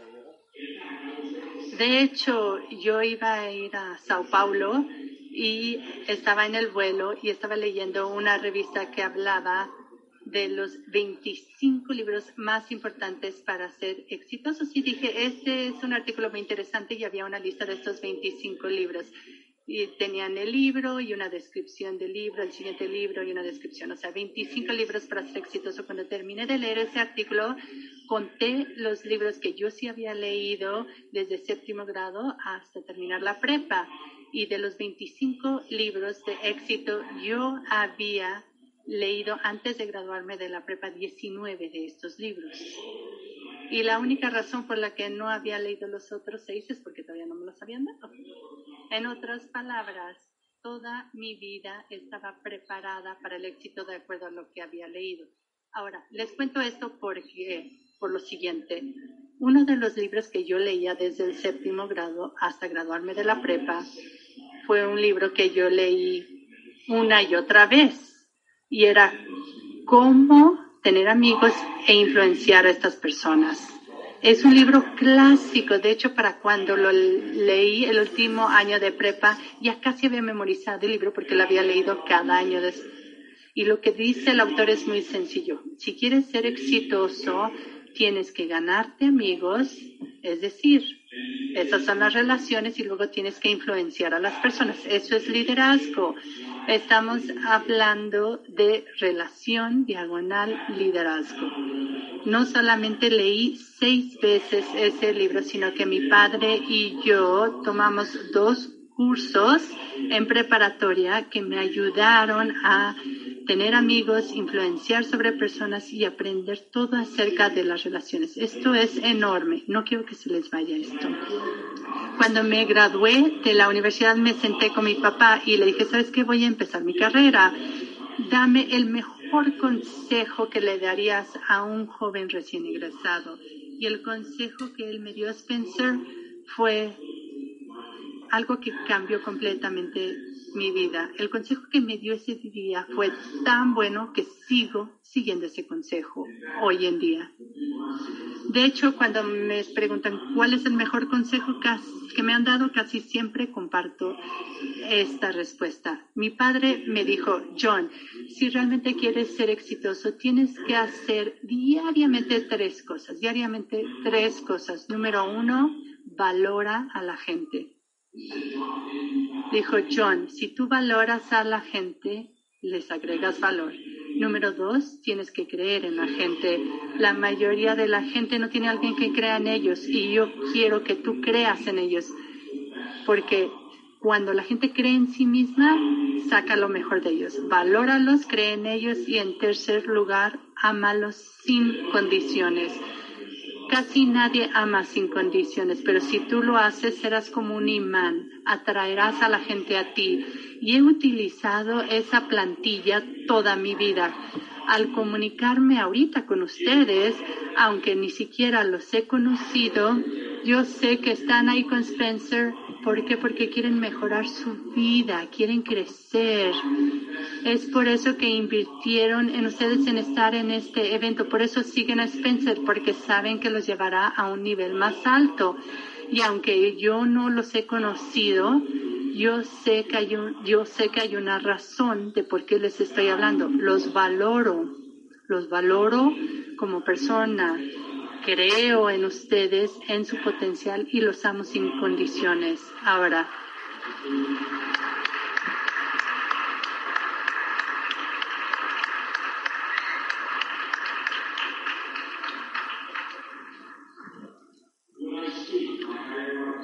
De hecho, yo iba a ir a Sao Paulo y estaba en el vuelo y estaba leyendo una revista que hablaba de los 25 libros más importantes para ser exitosos. Y dije, este es un artículo muy interesante y había una lista de estos 25 libros. Y tenían el libro y una descripción del libro, el siguiente libro y una descripción. O sea, 25 libros para ser exitoso. Cuando terminé de leer ese artículo, conté los libros que yo sí había leído desde séptimo grado hasta terminar la prepa. Y de los 25 libros de éxito, yo había leído antes de graduarme de la prepa 19 de estos libros. Y la única razón por la que no había leído los otros seis es porque todavía no me los habían dado. En otras palabras, toda mi vida estaba preparada para el éxito de acuerdo a lo que había leído. Ahora, les cuento esto porque, por lo siguiente. Uno de los libros que yo leía desde el séptimo grado hasta graduarme de la prepa fue un libro que yo leí una y otra vez y era cómo tener amigos e influenciar a estas personas. Es un libro clásico, de hecho para cuando lo leí el último año de prepa ya casi había memorizado el libro porque lo había leído cada año. Y lo que dice el autor es muy sencillo. Si quieres ser exitoso, tienes que ganarte amigos, es decir, esas son las relaciones y luego tienes que influenciar a las personas. Eso es liderazgo. Estamos hablando de relación diagonal liderazgo. No solamente leí seis veces ese libro, sino que mi padre y yo tomamos dos cursos en preparatoria que me ayudaron a tener amigos, influenciar sobre personas y aprender todo acerca de las relaciones. Esto es enorme. No quiero que se les vaya esto. Cuando me gradué de la universidad me senté con mi papá y le dije, ¿sabes qué? Voy a empezar mi carrera. Dame el mejor consejo que le darías a un joven recién egresado. Y el consejo que él me dio, Spencer, fue algo que cambió completamente mi vida. El consejo que me dio ese día fue tan bueno que sigo siguiendo ese consejo hoy en día. De hecho, cuando me preguntan cuál es el mejor consejo que me han dado, casi siempre comparto esta respuesta. Mi padre me dijo, John, si realmente quieres ser exitoso, tienes que hacer diariamente tres cosas, diariamente tres cosas. Número uno, valora a la gente. Dijo John, si tú valoras a la gente, les agregas valor. Número dos, tienes que creer en la gente. La mayoría de la gente no tiene alguien que crea en ellos y yo quiero que tú creas en ellos. Porque cuando la gente cree en sí misma, saca lo mejor de ellos. Valóralos, cree en ellos y en tercer lugar, ámalos sin condiciones. Casi nadie ama sin condiciones, pero si tú lo haces, serás como un imán, atraerás a la gente a ti. Y he utilizado esa plantilla toda mi vida. Al comunicarme ahorita con ustedes, aunque ni siquiera los he conocido, yo sé que están ahí con Spencer. ¿Por qué? Porque quieren mejorar su vida, quieren crecer. Es por eso que invirtieron en ustedes en estar en este evento. Por eso siguen a Spencer, porque saben que los llevará a un nivel más alto. Y aunque yo no los he conocido, yo sé que hay yo sé que hay una razón de por qué les estoy hablando. Los valoro, los valoro como persona, creo en ustedes, en su potencial y los amo sin condiciones. Ahora,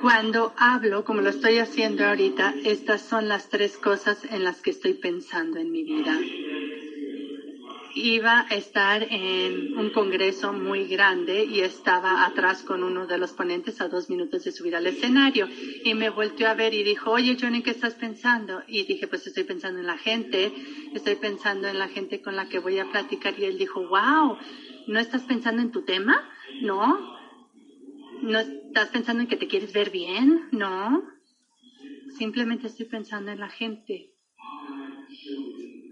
Cuando hablo, como lo estoy haciendo ahorita, estas son las tres cosas en las que estoy pensando en mi vida. Iba a estar en un congreso muy grande y estaba atrás con uno de los ponentes a dos minutos de subir al escenario. Y me volteó a ver y dijo, oye, Johnny, ¿qué estás pensando? Y dije, pues estoy pensando en la gente, estoy pensando en la gente con la que voy a platicar. Y él dijo, wow, ¿no estás pensando en tu tema? No. ¿No estás pensando en que te quieres ver bien? No. Simplemente estoy pensando en la gente.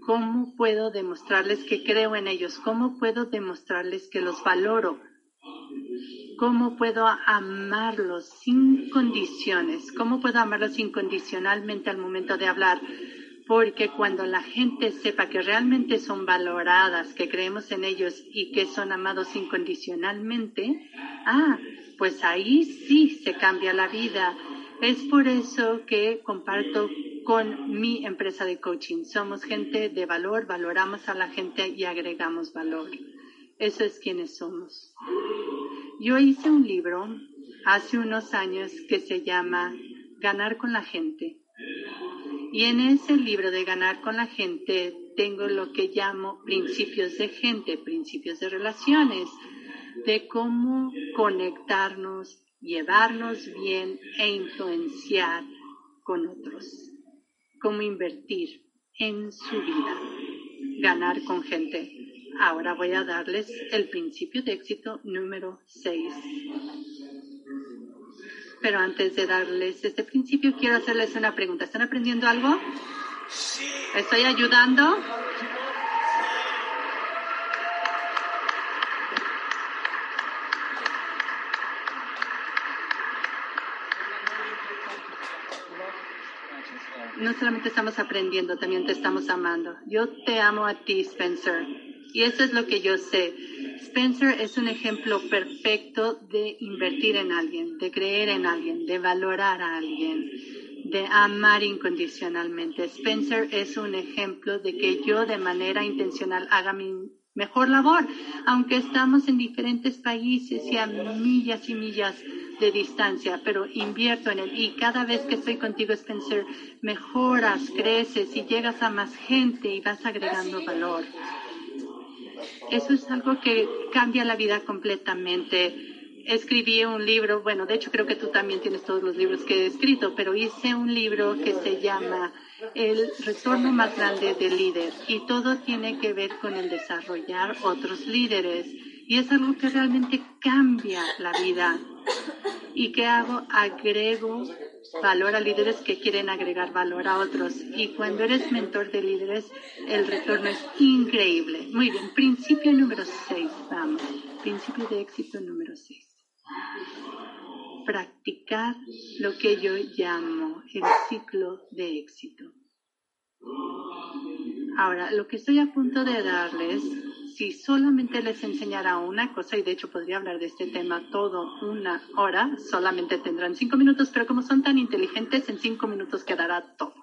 ¿Cómo puedo demostrarles que creo en ellos? ¿Cómo puedo demostrarles que los valoro? ¿Cómo puedo amarlos sin condiciones? ¿Cómo puedo amarlos incondicionalmente al momento de hablar? Porque cuando la gente sepa que realmente son valoradas, que creemos en ellos y que son amados incondicionalmente, ah, pues ahí sí se cambia la vida. Es por eso que comparto con mi empresa de coaching. Somos gente de valor, valoramos a la gente y agregamos valor. Eso es quienes somos. Yo hice un libro hace unos años que se llama Ganar con la gente. Y en ese libro de Ganar con la gente tengo lo que llamo principios de gente, principios de relaciones, de cómo conectarnos, llevarnos bien e influenciar con otros cómo invertir en su vida, ganar con gente. Ahora voy a darles el principio de éxito número 6. Pero antes de darles este principio, quiero hacerles una pregunta. ¿Están aprendiendo algo? ¿Estoy ayudando? No solamente estamos aprendiendo, también te estamos amando. Yo te amo a ti, Spencer. Y eso es lo que yo sé. Spencer es un ejemplo perfecto de invertir en alguien, de creer en alguien, de valorar a alguien, de amar incondicionalmente. Spencer es un ejemplo de que yo de manera intencional haga mi mejor labor, aunque estamos en diferentes países y a millas y millas de distancia, pero invierto en él. Y cada vez que estoy contigo, Spencer, mejoras, creces y llegas a más gente y vas agregando valor. Eso es algo que cambia la vida completamente. Escribí un libro, bueno, de hecho creo que tú también tienes todos los libros que he escrito, pero hice un libro que se llama El retorno más grande del líder y todo tiene que ver con el desarrollar otros líderes y es algo que realmente cambia la vida. ¿Y qué hago? Agrego valor a líderes que quieren agregar valor a otros. Y cuando eres mentor de líderes, el retorno es increíble. Muy bien, principio número 6, vamos. Principio de éxito número 6. Practicar lo que yo llamo el ciclo de éxito. Ahora, lo que estoy a punto de darles si solamente les enseñara una cosa, y de hecho podría hablar de este tema todo una hora, solamente tendrán cinco minutos, pero como son tan inteligentes, en cinco minutos quedará todo.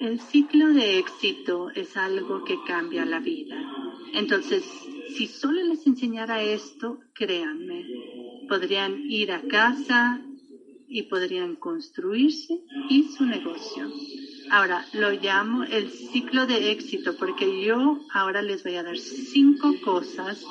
El ciclo de éxito es algo que cambia la vida. Entonces, si solo les enseñara esto, créanme, podrían ir a casa y podrían construirse y su negocio. Ahora, lo llamo el ciclo de éxito porque yo ahora les voy a dar cinco cosas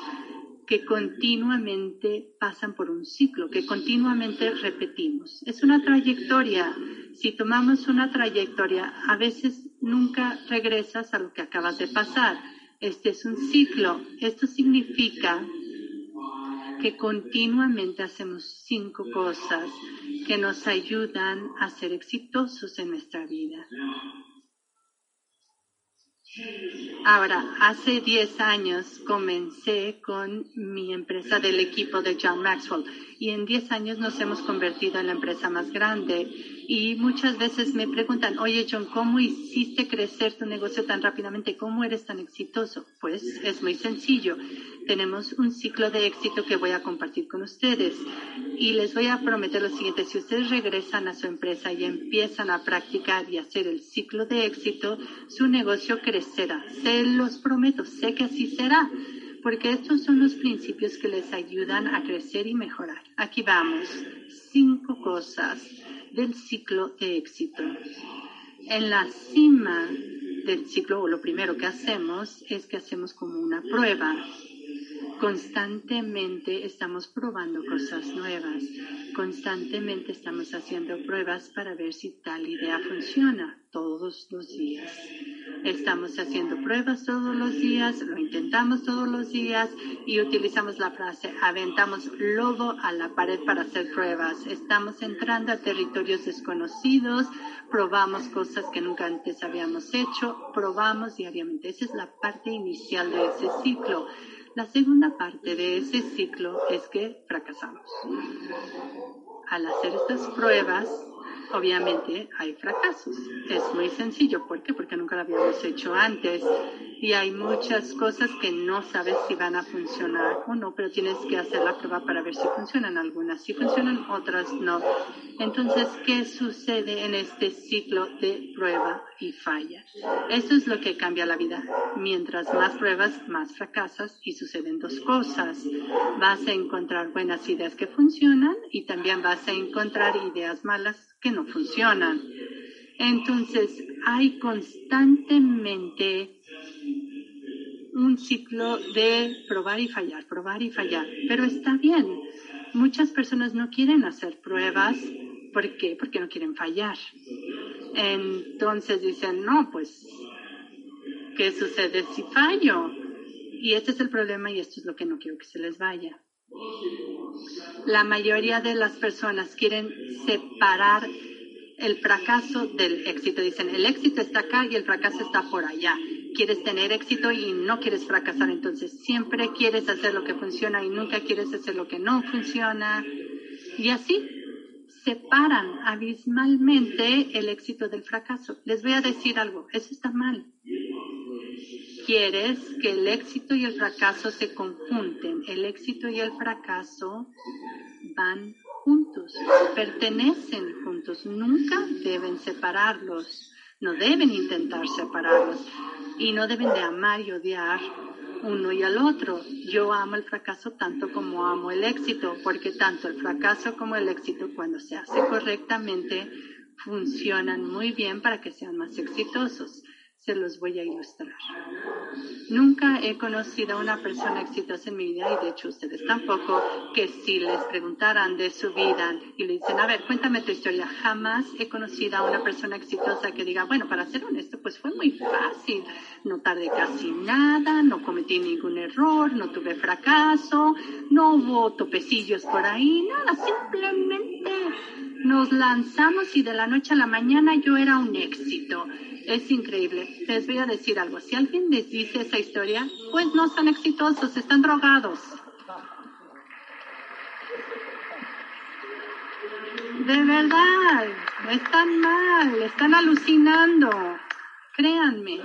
que continuamente pasan por un ciclo, que continuamente repetimos. Es una trayectoria. Si tomamos una trayectoria, a veces nunca regresas a lo que acabas de pasar. Este es un ciclo. Esto significa que continuamente hacemos cinco cosas que nos ayudan a ser exitosos en nuestra vida. Ahora, hace 10 años comencé con mi empresa del equipo de John Maxwell y en 10 años nos hemos convertido en la empresa más grande. Y muchas veces me preguntan, oye John, ¿cómo hiciste crecer tu negocio tan rápidamente? ¿Cómo eres tan exitoso? Pues es muy sencillo tenemos un ciclo de éxito que voy a compartir con ustedes. Y les voy a prometer lo siguiente, si ustedes regresan a su empresa y empiezan a practicar y hacer el ciclo de éxito, su negocio crecerá. Se los prometo, sé que así será, porque estos son los principios que les ayudan a crecer y mejorar. Aquí vamos, cinco cosas del ciclo de éxito. En la cima del ciclo, o lo primero que hacemos es que hacemos como una prueba. Constantemente estamos probando cosas nuevas. Constantemente estamos haciendo pruebas para ver si tal idea funciona todos los días. Estamos haciendo pruebas todos los días, lo intentamos todos los días y utilizamos la frase, aventamos lodo a la pared para hacer pruebas. Estamos entrando a territorios desconocidos, probamos cosas que nunca antes habíamos hecho, probamos diariamente. Esa es la parte inicial de ese ciclo. La segunda parte de ese ciclo es que fracasamos. Al hacer estas pruebas, obviamente hay fracasos. Es muy sencillo. ¿Por qué? Porque nunca lo habíamos hecho antes. Y hay muchas cosas que no sabes si van a funcionar o no, pero tienes que hacer la prueba para ver si funcionan. Algunas si funcionan, otras no. Entonces, ¿qué sucede en este ciclo de prueba y falla? Eso es lo que cambia la vida. Mientras más pruebas, más fracasas y suceden dos cosas. Vas a encontrar buenas ideas que funcionan y también vas a encontrar ideas malas que no funcionan. Entonces, hay constantemente un ciclo de probar y fallar, probar y fallar. Pero está bien. Muchas personas no quieren hacer pruebas. ¿Por qué? Porque no quieren fallar. Entonces dicen, no, pues, ¿qué sucede si fallo? Y este es el problema y esto es lo que no quiero que se les vaya. La mayoría de las personas quieren separar el fracaso del éxito. Dicen, el éxito está acá y el fracaso está por allá. Quieres tener éxito y no quieres fracasar, entonces siempre quieres hacer lo que funciona y nunca quieres hacer lo que no funciona. Y así separan abismalmente el éxito del fracaso. Les voy a decir algo, eso está mal quieres que el éxito y el fracaso se conjunten. El éxito y el fracaso van juntos, pertenecen juntos, nunca deben separarlos, no deben intentar separarlos y no deben de amar y odiar uno y al otro. Yo amo el fracaso tanto como amo el éxito, porque tanto el fracaso como el éxito cuando se hace correctamente funcionan muy bien para que sean más exitosos se los voy a ilustrar. Nunca he conocido a una persona exitosa en mi vida y de hecho ustedes tampoco, que si les preguntaran de su vida y le dicen, a ver, cuéntame tu historia, jamás he conocido a una persona exitosa que diga, bueno, para ser honesto, pues fue muy fácil, no tardé casi nada, no cometí ningún error, no tuve fracaso, no hubo topecillos por ahí, nada, simplemente nos lanzamos y de la noche a la mañana yo era un éxito. Es increíble. Les voy a decir algo. Si alguien les dice esa historia, pues no son exitosos, están drogados. De verdad, están mal, están alucinando. Créanme.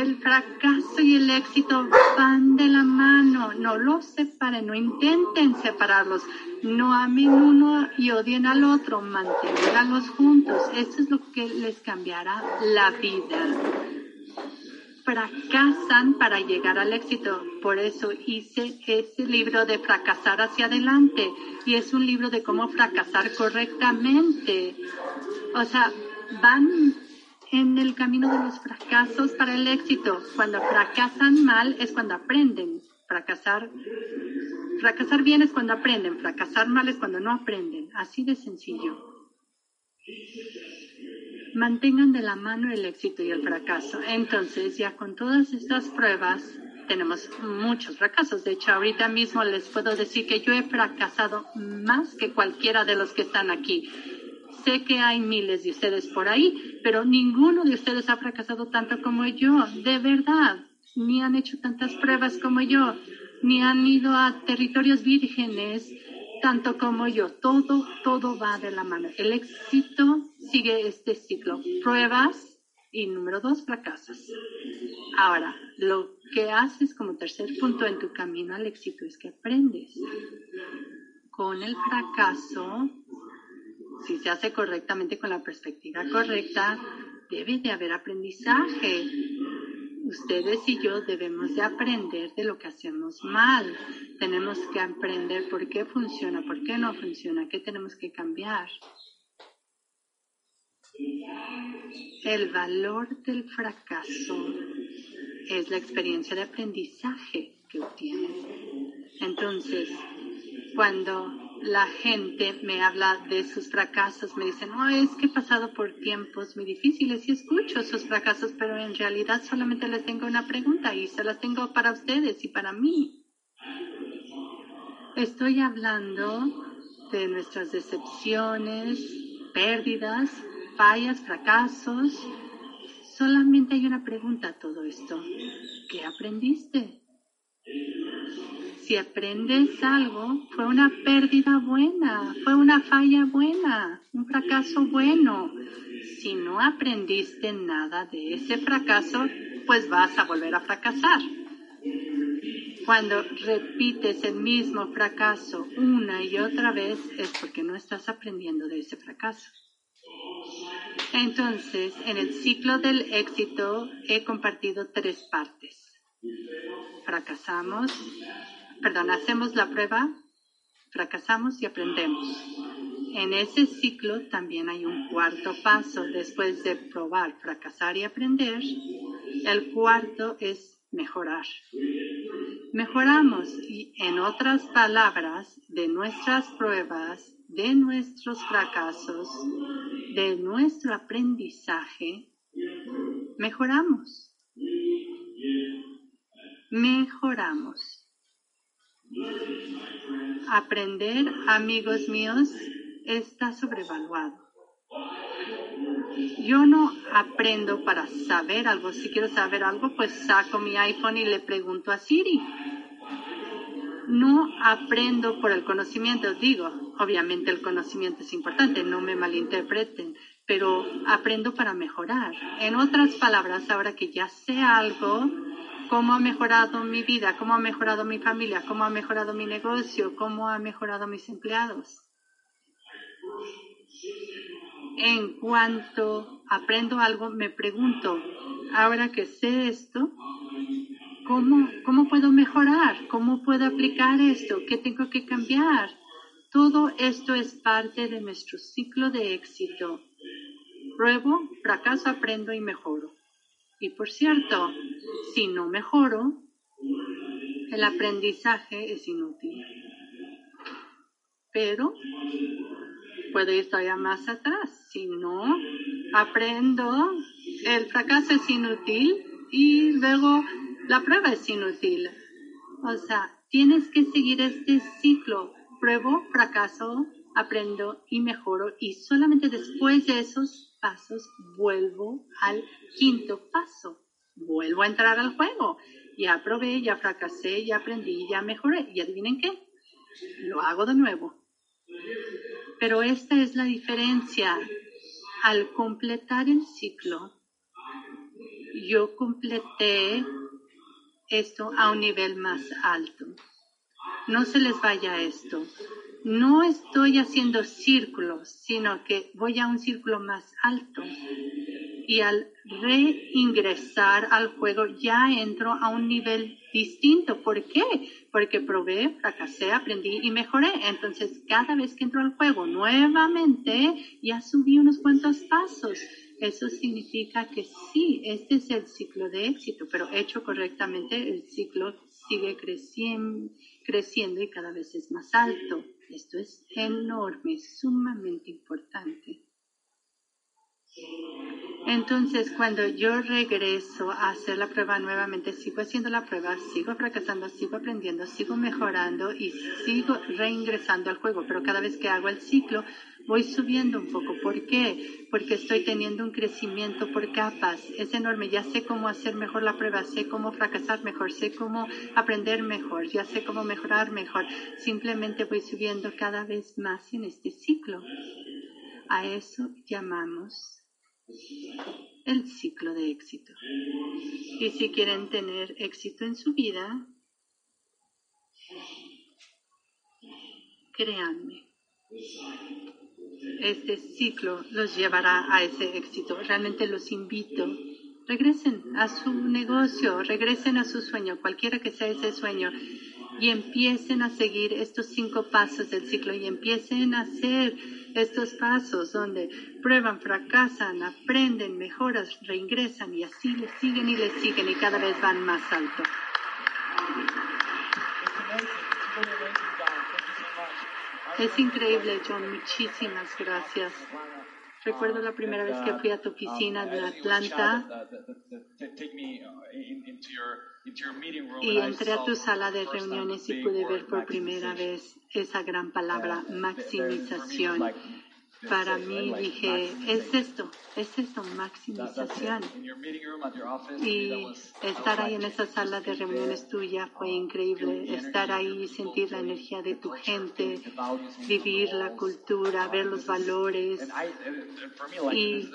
El fracaso y el éxito van de la mano. No los separen, no intenten separarlos. No amen uno y odien al otro. Manténganlos juntos. Eso es lo que les cambiará la vida. Fracasan para llegar al éxito. Por eso hice ese libro de fracasar hacia adelante. Y es un libro de cómo fracasar correctamente. O sea, van en el camino de los fracasos para el éxito. Cuando fracasan mal es cuando aprenden. Fracasar, fracasar bien es cuando aprenden. Fracasar mal es cuando no aprenden. Así de sencillo. Mantengan de la mano el éxito y el fracaso. Entonces, ya con todas estas pruebas, tenemos muchos fracasos. De hecho, ahorita mismo les puedo decir que yo he fracasado más que cualquiera de los que están aquí. Sé que hay miles de ustedes por ahí, pero ninguno de ustedes ha fracasado tanto como yo, de verdad. Ni han hecho tantas pruebas como yo, ni han ido a territorios vírgenes tanto como yo. Todo, todo va de la mano. El éxito sigue este ciclo. Pruebas y número dos, fracasas. Ahora, lo que haces como tercer punto en tu camino al éxito es que aprendes. Con el fracaso si se hace correctamente con la perspectiva correcta, debe de haber aprendizaje. Ustedes y yo debemos de aprender de lo que hacemos mal. Tenemos que aprender por qué funciona, por qué no funciona, qué tenemos que cambiar. El valor del fracaso es la experiencia de aprendizaje que obtienes. Entonces, cuando la gente me habla de sus fracasos, me dicen, no, es que he pasado por tiempos muy difíciles y escucho sus fracasos, pero en realidad solamente les tengo una pregunta y se las tengo para ustedes y para mí. Estoy hablando de nuestras decepciones, pérdidas, fallas, fracasos. Solamente hay una pregunta a todo esto. ¿Qué aprendiste? Si aprendes algo, fue una pérdida buena, fue una falla buena, un fracaso bueno. Si no aprendiste nada de ese fracaso, pues vas a volver a fracasar. Cuando repites el mismo fracaso una y otra vez es porque no estás aprendiendo de ese fracaso. Entonces, en el ciclo del éxito he compartido tres partes. Fracasamos, perdón, hacemos la prueba, fracasamos y aprendemos. En ese ciclo también hay un cuarto paso. Después de probar, fracasar y aprender, el cuarto es mejorar. Mejoramos y, en otras palabras, de nuestras pruebas, de nuestros fracasos, de nuestro aprendizaje, mejoramos. Mejoramos. Aprender, amigos míos, está sobrevaluado. Yo no aprendo para saber algo. Si quiero saber algo, pues saco mi iPhone y le pregunto a Siri. No aprendo por el conocimiento. Digo, obviamente el conocimiento es importante, no me malinterpreten, pero aprendo para mejorar. En otras palabras, ahora que ya sé algo, cómo ha mejorado mi vida, cómo ha mejorado mi familia, cómo ha mejorado mi negocio, cómo ha mejorado mis empleados. En cuanto aprendo algo, me pregunto, ahora que sé esto, ¿cómo, cómo puedo mejorar? ¿Cómo puedo aplicar esto? ¿Qué tengo que cambiar? Todo esto es parte de nuestro ciclo de éxito. Pruebo, fracaso, aprendo y mejoro. Y por cierto, si no mejoro, el aprendizaje es inútil. Pero puedo ir todavía más atrás. Si no aprendo, el fracaso es inútil y luego la prueba es inútil. O sea, tienes que seguir este ciclo. Pruebo, fracaso, aprendo y mejoro. Y solamente después de esos pasos, vuelvo al quinto paso. Vuelvo a entrar al juego. Ya probé, ya fracasé, ya aprendí, ya mejoré. ¿Y adivinen qué? Lo hago de nuevo. Pero esta es la diferencia. Al completar el ciclo, yo completé esto a un nivel más alto. No se les vaya esto no estoy haciendo círculos, sino que voy a un círculo más alto. Y al reingresar al juego ya entro a un nivel distinto. ¿Por qué? Porque probé, fracasé, aprendí y mejoré. Entonces, cada vez que entro al juego nuevamente, ya subí unos cuantos pasos. Eso significa que sí, este es el ciclo de éxito, pero hecho correctamente, el ciclo sigue creciendo, creciendo y cada vez es más alto. Esto es enorme, sumamente importante. Entonces, cuando yo regreso a hacer la prueba nuevamente, sigo haciendo la prueba, sigo fracasando, sigo aprendiendo, sigo mejorando y sigo reingresando al juego. Pero cada vez que hago el ciclo, voy subiendo un poco. ¿Por qué? Porque estoy teniendo un crecimiento por capas. Es enorme. Ya sé cómo hacer mejor la prueba, sé cómo fracasar mejor, sé cómo aprender mejor, ya sé cómo mejorar mejor. Simplemente voy subiendo cada vez más en este ciclo. A eso llamamos el ciclo de éxito. Y si quieren tener éxito en su vida, créanme, este ciclo los llevará a ese éxito. Realmente los invito. Regresen a su negocio, regresen a su sueño, cualquiera que sea ese sueño. y empiecen a seguir estos cinco pasos del ciclo y empiecen a hacer estos pasos donde prueban, fracasan, aprenden, mejoran, reingresan y así les siguen y les siguen y cada vez van más alto. Es increíble, John. Muchísimas gracias. Recuerdo la primera vez que fui a tu oficina de Atlanta y entré a tu sala de reuniones y pude ver por primera vez esa gran palabra, maximización para mí dije, es esto, es esto, maximización. Y estar ahí en esa sala de reuniones tuya fue increíble. Estar ahí sentir la energía de tu gente, vivir la cultura, ver los valores. Y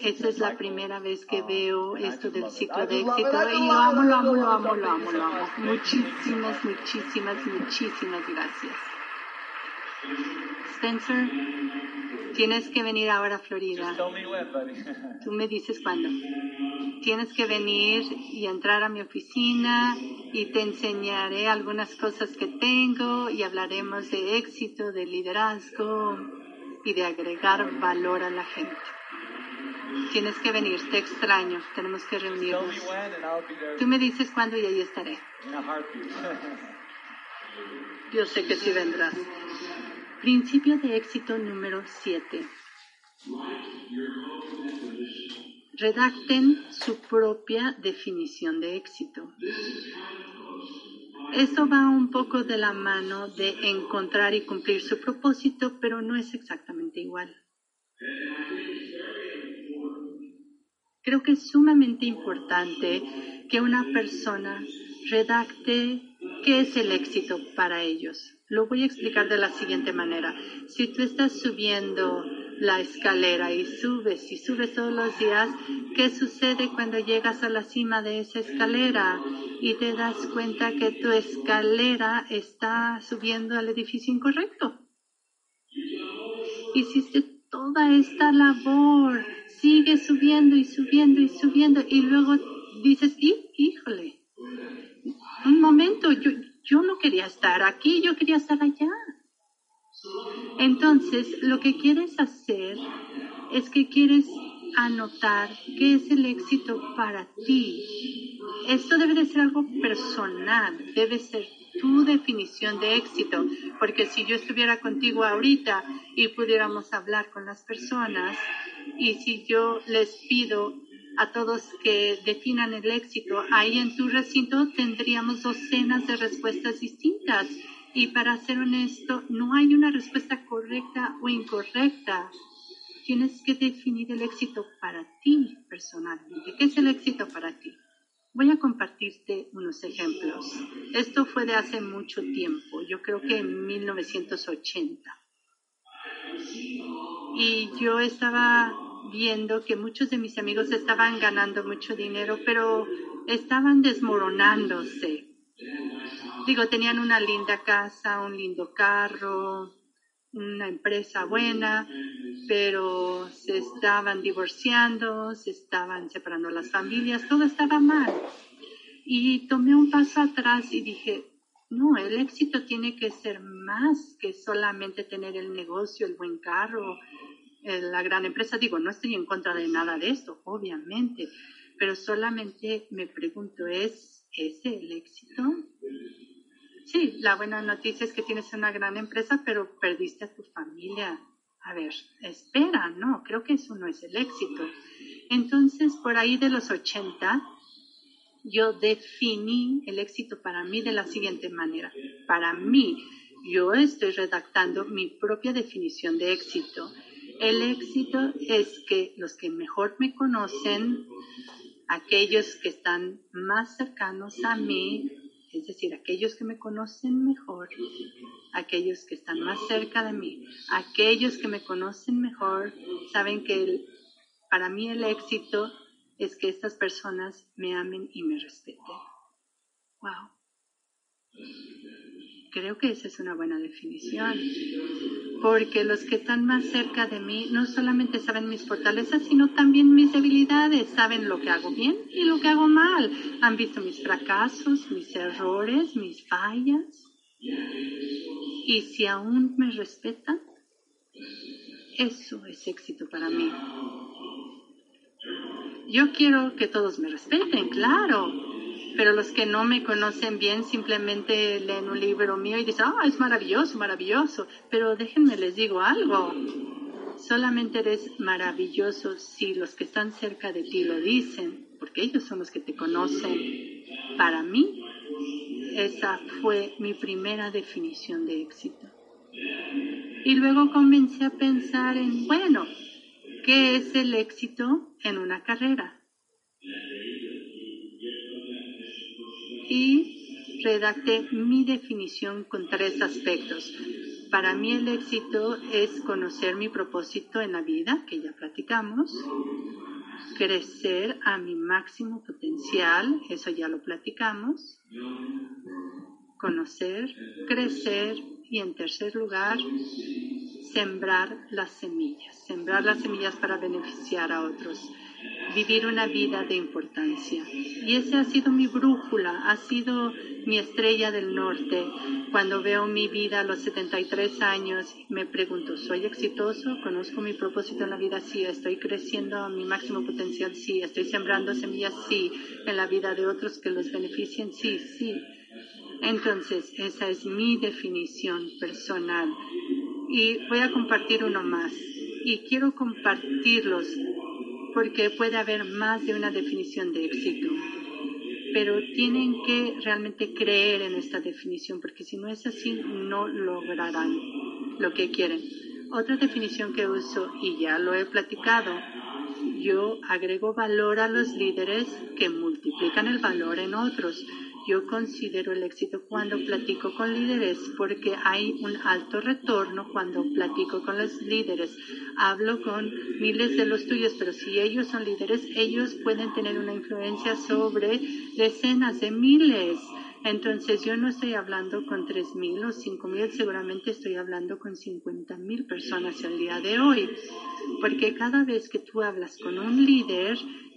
esa es la primera vez que veo esto del ciclo de éxito. Y lo amo, lo amo, lo amo, lo amo, lo amo. Muchísimas, muchísimas, muchísimas gracias. Spencer, tienes que venir ahora a Florida. Tú me dices cuándo. Tienes que venir y entrar a mi oficina y te enseñaré algunas cosas que tengo y hablaremos de éxito, de liderazgo y de agregar valor a la gente. Tienes que venir, te extraño, tenemos que reunirnos. Tú me dices cuándo y ahí estaré. Yo sé que sí vendrás. Principio de éxito número 7. Redacten su propia definición de éxito. Eso va un poco de la mano de encontrar y cumplir su propósito, pero no es exactamente igual. Creo que es sumamente importante que una persona redacte qué es el éxito para ellos. Lo voy a explicar de la siguiente manera. Si tú estás subiendo la escalera y subes y subes todos los días, ¿qué sucede cuando llegas a la cima de esa escalera y te das cuenta que tu escalera está subiendo al edificio incorrecto? Hiciste toda esta labor, sigue subiendo y subiendo y subiendo y luego dices, híjole, un momento, yo, yo no quería estar aquí, yo quería estar allá. Entonces, lo que quieres hacer es que quieres anotar qué es el éxito para ti. Esto debe de ser algo personal, debe ser tu definición de éxito, porque si yo estuviera contigo ahorita y pudiéramos hablar con las personas y si yo les pido a todos que definan el éxito. Ahí en tu recinto tendríamos docenas de respuestas distintas. Y para ser honesto, no hay una respuesta correcta o incorrecta. Tienes que definir el éxito para ti personalmente. ¿Qué es el éxito para ti? Voy a compartirte unos ejemplos. Esto fue de hace mucho tiempo, yo creo que en 1980. Y yo estaba viendo que muchos de mis amigos estaban ganando mucho dinero, pero estaban desmoronándose. Digo, tenían una linda casa, un lindo carro, una empresa buena, pero se estaban divorciando, se estaban separando las familias, todo estaba mal. Y tomé un paso atrás y dije, no, el éxito tiene que ser más que solamente tener el negocio, el buen carro, la gran empresa. Digo, no estoy en contra de nada de esto, obviamente, pero solamente me pregunto, ¿es ese el éxito? Sí, la buena noticia es que tienes una gran empresa, pero perdiste a tu familia. A ver, espera, no, creo que eso no es el éxito. Entonces, por ahí de los 80, yo definí el éxito para mí de la siguiente manera. Para mí, yo estoy redactando mi propia definición de éxito el éxito es que los que mejor me conocen, aquellos que están más cercanos a mí, es decir, aquellos que me conocen mejor, aquellos que están más cerca de mí, aquellos que me conocen mejor, saben que para mí el éxito es que estas personas me amen y me respeten. Wow. Creo que esa es una buena definición. Porque los que están más cerca de mí no solamente saben mis fortalezas, sino también mis debilidades. Saben lo que hago bien y lo que hago mal. Han visto mis fracasos, mis errores, mis fallas. Y si aún me respetan, eso es éxito para mí. Yo quiero que todos me respeten, claro, pero los que no me conocen bien simplemente leen un libro mío y dicen, ah, es maravilloso, maravilloso, pero déjenme les digo algo. Solamente eres maravilloso si los que están cerca de ti lo dicen, porque ellos son los que te conocen. Para mí, esa fue mi primera definición de éxito. Y luego comencé a pensar en, bueno, ¿qué es el éxito en una carrera? Y redacté mi definición con tres aspectos. Para mí el éxito es conocer mi propósito en la vida, que ya platicamos, crecer a mi máximo potencial, eso ya lo platicamos, conocer, crecer y en tercer lugar, sembrar las semillas, sembrar las semillas para beneficiar a otros, vivir una vida de importancia. Y esa ha sido mi brújula, ha sido mi estrella del norte. Cuando veo mi vida a los 73 años, me pregunto, ¿soy exitoso? ¿Conozco mi propósito en la vida? Sí, estoy creciendo a mi máximo potencial, sí, estoy sembrando semillas, sí, en la vida de otros que los beneficien, sí, sí. Entonces, esa es mi definición personal. Y voy a compartir uno más. Y quiero compartirlos porque puede haber más de una definición de éxito. Pero tienen que realmente creer en esta definición, porque si no es así, no lograrán lo que quieren. Otra definición que uso, y ya lo he platicado, yo agrego valor a los líderes que multiplican el valor en otros. Yo considero el éxito cuando platico con líderes porque hay un alto retorno cuando platico con los líderes. Hablo con miles de los tuyos, pero si ellos son líderes, ellos pueden tener una influencia sobre decenas de miles. Entonces yo no estoy hablando con tres mil o cinco mil, seguramente estoy hablando con cincuenta mil personas el día de hoy. Porque cada vez que tú hablas con un líder,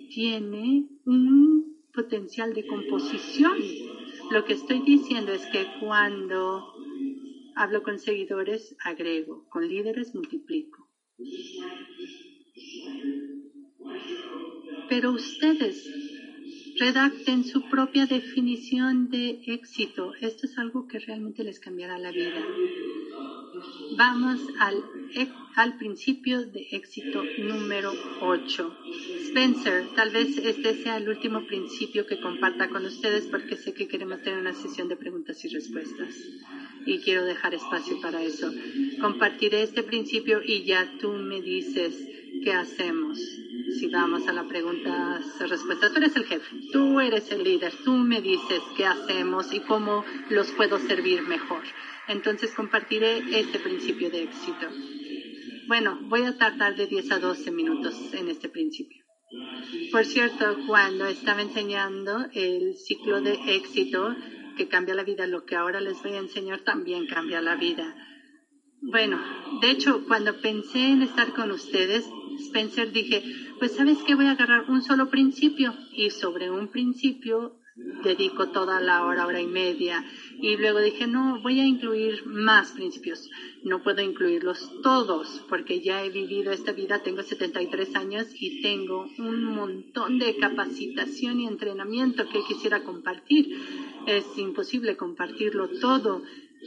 tiene un potencial de composición. Lo que estoy diciendo es que cuando hablo con seguidores, agrego, con líderes multiplico. Pero ustedes redacten su propia definición de éxito. Esto es algo que realmente les cambiará la vida. Vamos al, al principio de éxito número 8. Spencer, tal vez este sea el último principio que comparta con ustedes porque sé que queremos tener una sesión de preguntas y respuestas y quiero dejar espacio para eso. Compartiré este principio y ya tú me dices qué hacemos. Si vamos a la pregunta respuesta, tú eres el jefe, tú eres el líder, tú me dices qué hacemos y cómo los puedo servir mejor. Entonces compartiré este principio de éxito. Bueno, voy a tardar de 10 a 12 minutos en este principio. Por cierto, cuando estaba enseñando el ciclo de éxito que cambia la vida, lo que ahora les voy a enseñar también cambia la vida. Bueno, de hecho, cuando pensé en estar con ustedes, Spencer dije, pues sabes que voy a agarrar un solo principio y sobre un principio dedico toda la hora, hora y media. Y luego dije, no, voy a incluir más principios. No puedo incluirlos todos porque ya he vivido esta vida, tengo 73 años y tengo un montón de capacitación y entrenamiento que quisiera compartir. Es imposible compartirlo todo,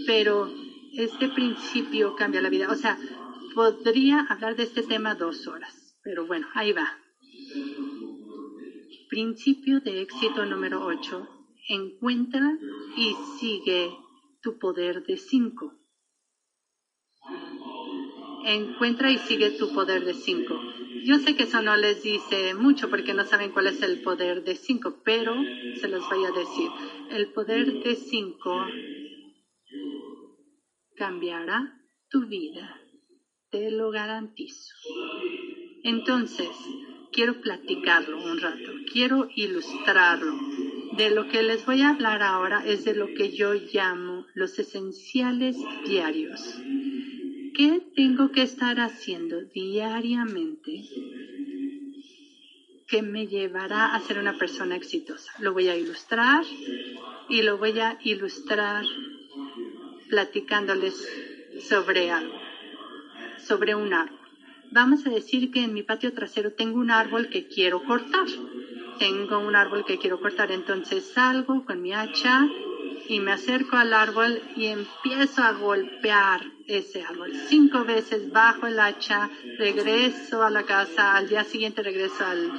pero este principio cambia la vida. O sea, podría hablar de este tema dos horas, pero bueno, ahí va. Principio de éxito número 8. Encuentra y sigue tu poder de 5. Encuentra y sigue tu poder de 5. Yo sé que eso no les dice mucho porque no saben cuál es el poder de 5, pero se los voy a decir. El poder de 5 cambiará tu vida. Te lo garantizo. Entonces, quiero platicarlo un rato, quiero ilustrarlo. De lo que les voy a hablar ahora es de lo que yo llamo los esenciales diarios. ¿Qué tengo que estar haciendo diariamente que me llevará a ser una persona exitosa? Lo voy a ilustrar y lo voy a ilustrar platicándoles sobre algo, sobre un árbol. Vamos a decir que en mi patio trasero tengo un árbol que quiero cortar. Tengo un árbol que quiero cortar, entonces salgo con mi hacha y me acerco al árbol y empiezo a golpear ese árbol. Cinco veces bajo el hacha, regreso a la casa, al día siguiente regreso al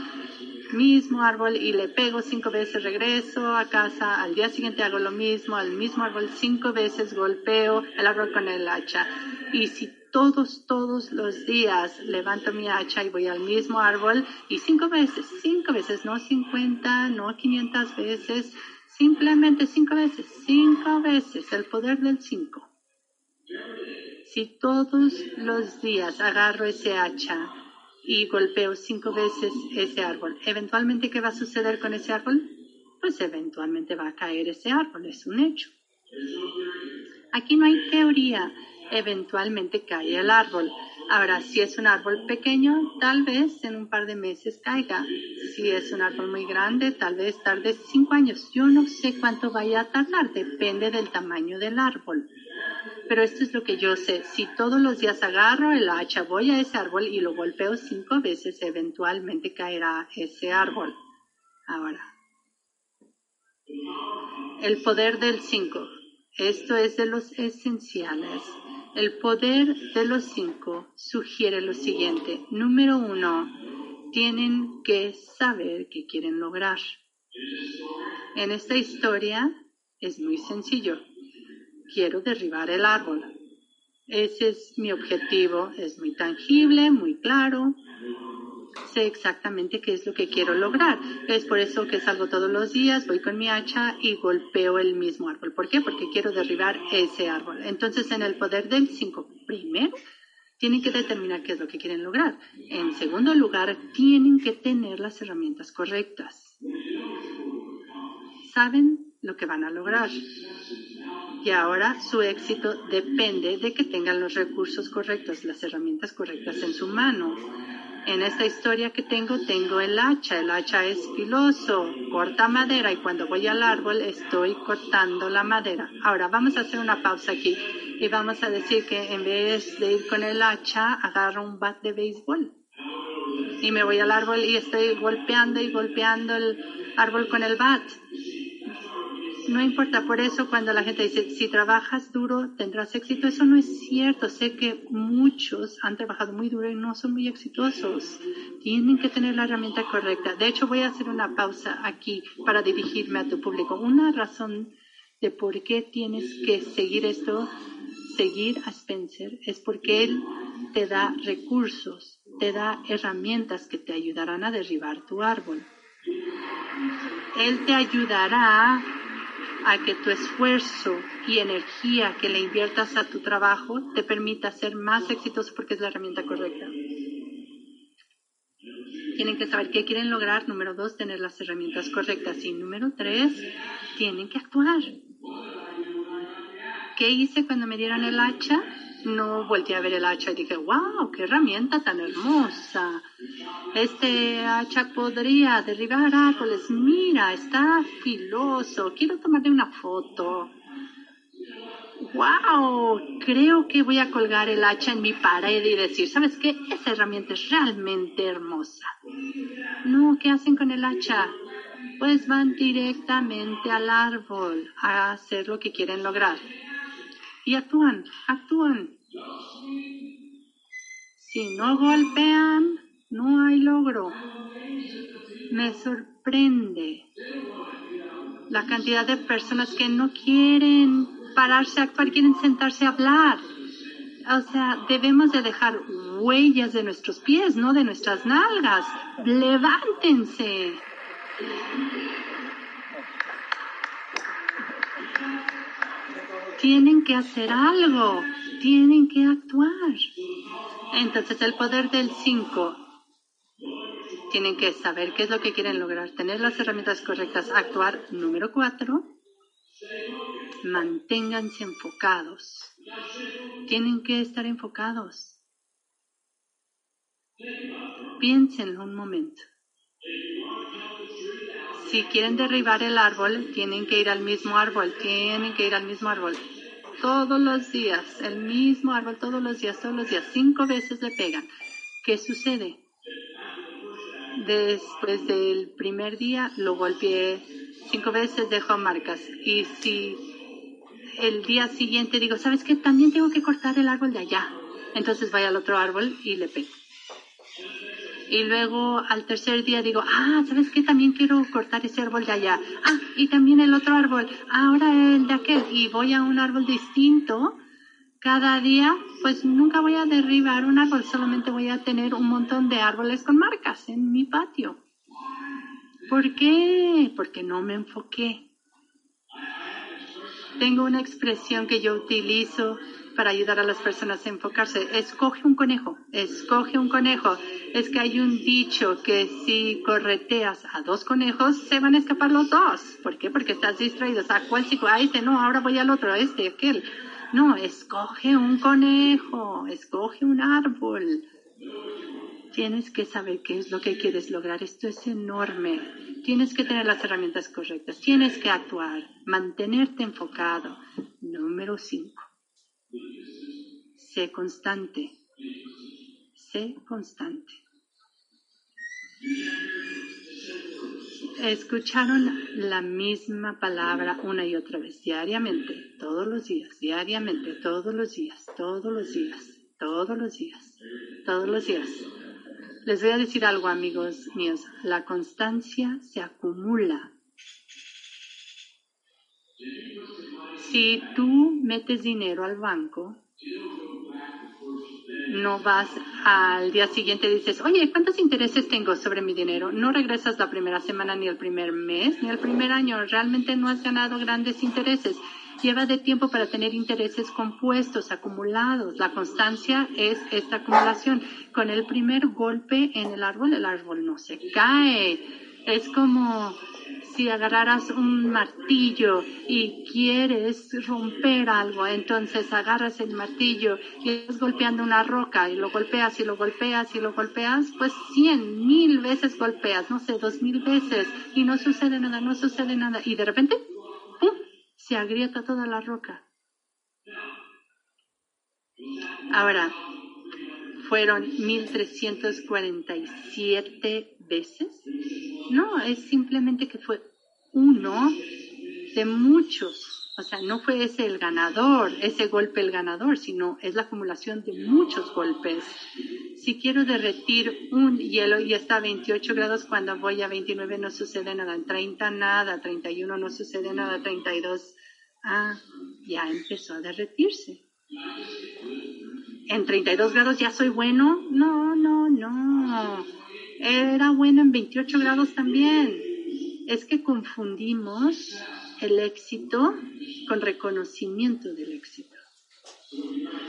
mismo árbol y le pego cinco veces, regreso a casa, al día siguiente hago lo mismo, al mismo árbol cinco veces, golpeo el árbol con el hacha. Y si todos, todos los días levanto mi hacha y voy al mismo árbol y cinco veces, cinco veces, no cincuenta, no quinientas veces, simplemente cinco veces, cinco veces, el poder del cinco. Si todos los días agarro ese hacha y golpeo cinco veces ese árbol. ¿Eventualmente qué va a suceder con ese árbol? Pues eventualmente va a caer ese árbol, es un hecho. Aquí no hay teoría, eventualmente cae el árbol. Ahora, si es un árbol pequeño, tal vez en un par de meses caiga. Si es un árbol muy grande, tal vez tarde cinco años. Yo no sé cuánto vaya a tardar, depende del tamaño del árbol. Pero esto es lo que yo sé. Si todos los días agarro el hacha, voy a ese árbol y lo golpeo cinco veces, eventualmente caerá ese árbol. Ahora, el poder del cinco. Esto es de los esenciales. El poder de los cinco sugiere lo siguiente. Número uno, tienen que saber qué quieren lograr. En esta historia es muy sencillo quiero derribar el árbol. Ese es mi objetivo, es muy tangible, muy claro. Sé exactamente qué es lo que quiero lograr. Es por eso que salgo todos los días, voy con mi hacha y golpeo el mismo árbol. ¿Por qué? Porque quiero derribar ese árbol. Entonces, en el poder del 5, primero, tienen que determinar qué es lo que quieren lograr. En segundo lugar, tienen que tener las herramientas correctas. Saben lo que van a lograr y ahora su éxito depende de que tengan los recursos correctos, las herramientas correctas en su mano. En esta historia que tengo, tengo el hacha. El hacha es filoso, corta madera y cuando voy al árbol estoy cortando la madera. Ahora vamos a hacer una pausa aquí y vamos a decir que en vez de ir con el hacha, agarro un bat de béisbol. Y me voy al árbol y estoy golpeando y golpeando el árbol con el bat no importa, por eso cuando la gente dice, si trabajas duro, tendrás éxito, eso no es cierto. Sé que muchos han trabajado muy duro y no son muy exitosos. Tienen que tener la herramienta correcta. De hecho, voy a hacer una pausa aquí para dirigirme a tu público. Una razón de por qué tienes que seguir esto, seguir a Spencer, es porque él te da recursos, te da herramientas que te ayudarán a derribar tu árbol. Él te ayudará a que tu esfuerzo y energía que le inviertas a tu trabajo te permita ser más exitoso porque es la herramienta correcta. Tienen que saber qué quieren lograr. Número dos, tener las herramientas correctas. Y número tres, tienen que actuar. ¿Qué hice cuando me dieron el hacha? no volteé a ver el hacha y dije, wow, qué herramienta tan hermosa. Este hacha podría derribar árboles. Mira, está filoso. Quiero tomarle una foto. Wow, creo que voy a colgar el hacha en mi pared y decir, ¿sabes qué? Esa herramienta es realmente hermosa. No, ¿qué hacen con el hacha? Pues van directamente al árbol a hacer lo que quieren lograr y actúan, actúan. Si no golpean, no hay logro. Me sorprende la cantidad de personas que no quieren pararse a actuar, quieren sentarse a hablar. O sea, debemos de dejar huellas de nuestros pies, no de nuestras nalgas. Levántense. tienen que hacer algo, tienen que actuar. Entonces el poder del 5, tienen que saber qué es lo que quieren lograr, tener las herramientas correctas, actuar. Número 4, Manténganse enfocados. Tienen que estar enfocados. Piénsenlo un momento. Si quieren derribar el árbol, tienen que ir al mismo árbol, tienen que ir al mismo árbol. Todos los días, el mismo árbol, todos los días, todos los días, cinco veces le pegan. ¿Qué sucede? Después del primer día lo golpeé cinco veces, dejó marcas. Y si el día siguiente digo, ¿sabes qué? También tengo que cortar el árbol de allá. Entonces voy al otro árbol y le pego. Y luego al tercer día digo, ah, ¿sabes qué? También quiero cortar ese árbol de allá. Ah, y también el otro árbol. Ahora el de aquel. Y voy a un árbol distinto cada día, pues nunca voy a derribar un árbol, solamente voy a tener un montón de árboles con marcas en mi patio. ¿Por qué? Porque no me enfoqué. Tengo una expresión que yo utilizo para ayudar a las personas a enfocarse. Escoge un conejo, escoge un conejo. Es que hay un dicho que si correteas a dos conejos, se van a escapar los dos. ¿Por qué? Porque estás distraído. ¿A cuál chico? A este, no, ahora voy al otro, a este, aquel. No, escoge un conejo, escoge un árbol. Tienes que saber qué es lo que quieres lograr. Esto es enorme. Tienes que tener las herramientas correctas. Tienes que actuar. Mantenerte enfocado. Número cinco. Sé constante. Sé constante. Escucharon la misma palabra una y otra vez, diariamente, todos los días, diariamente, todos los días, todos los días, todos los días, todos los días. Les voy a decir algo, amigos míos. La constancia se acumula. Si tú metes dinero al banco, no vas al día siguiente y dices, oye, ¿cuántos intereses tengo sobre mi dinero? No regresas la primera semana, ni el primer mes, ni el primer año. Realmente no has ganado grandes intereses. Lleva de tiempo para tener intereses compuestos, acumulados. La constancia es esta acumulación. Con el primer golpe en el árbol, el árbol no se cae. Es como si agarraras un martillo y quieres romper algo, entonces agarras el martillo y estás golpeando una roca y lo golpeas y lo golpeas y lo golpeas, pues cien, mil veces golpeas, no sé, dos mil veces y no sucede nada, no sucede nada y de repente, ¡pum!, se agrieta toda la roca. Ahora, fueron 1347 veces no, es simplemente que fue uno de muchos. O sea, no fue ese el ganador, ese golpe el ganador, sino es la acumulación de muchos golpes. Si quiero derretir un hielo y está a 28 grados, cuando voy a 29 no sucede nada, en 30 nada, 31 no sucede nada, 32, ah, ya empezó a derretirse. En 32 grados ya soy bueno. No, no, no era bueno en 28 grados también. Es que confundimos el éxito con reconocimiento del éxito.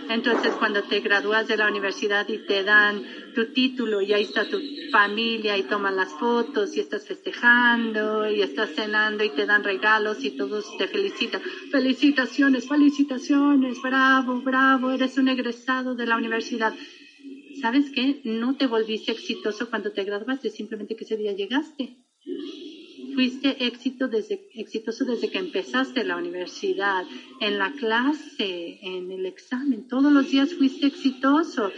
Entonces, cuando te gradúas de la universidad y te dan tu título y ahí está tu familia y toman las fotos y estás festejando y estás cenando y te dan regalos y todos te felicitan. Felicitaciones, felicitaciones, bravo, bravo, eres un egresado de la universidad. ¿sabes qué? No te volviste exitoso cuando te graduaste, simplemente que ese día llegaste. Fuiste éxito desde, exitoso desde que empezaste la universidad, en la clase, en el examen, todos los días fuiste exitoso.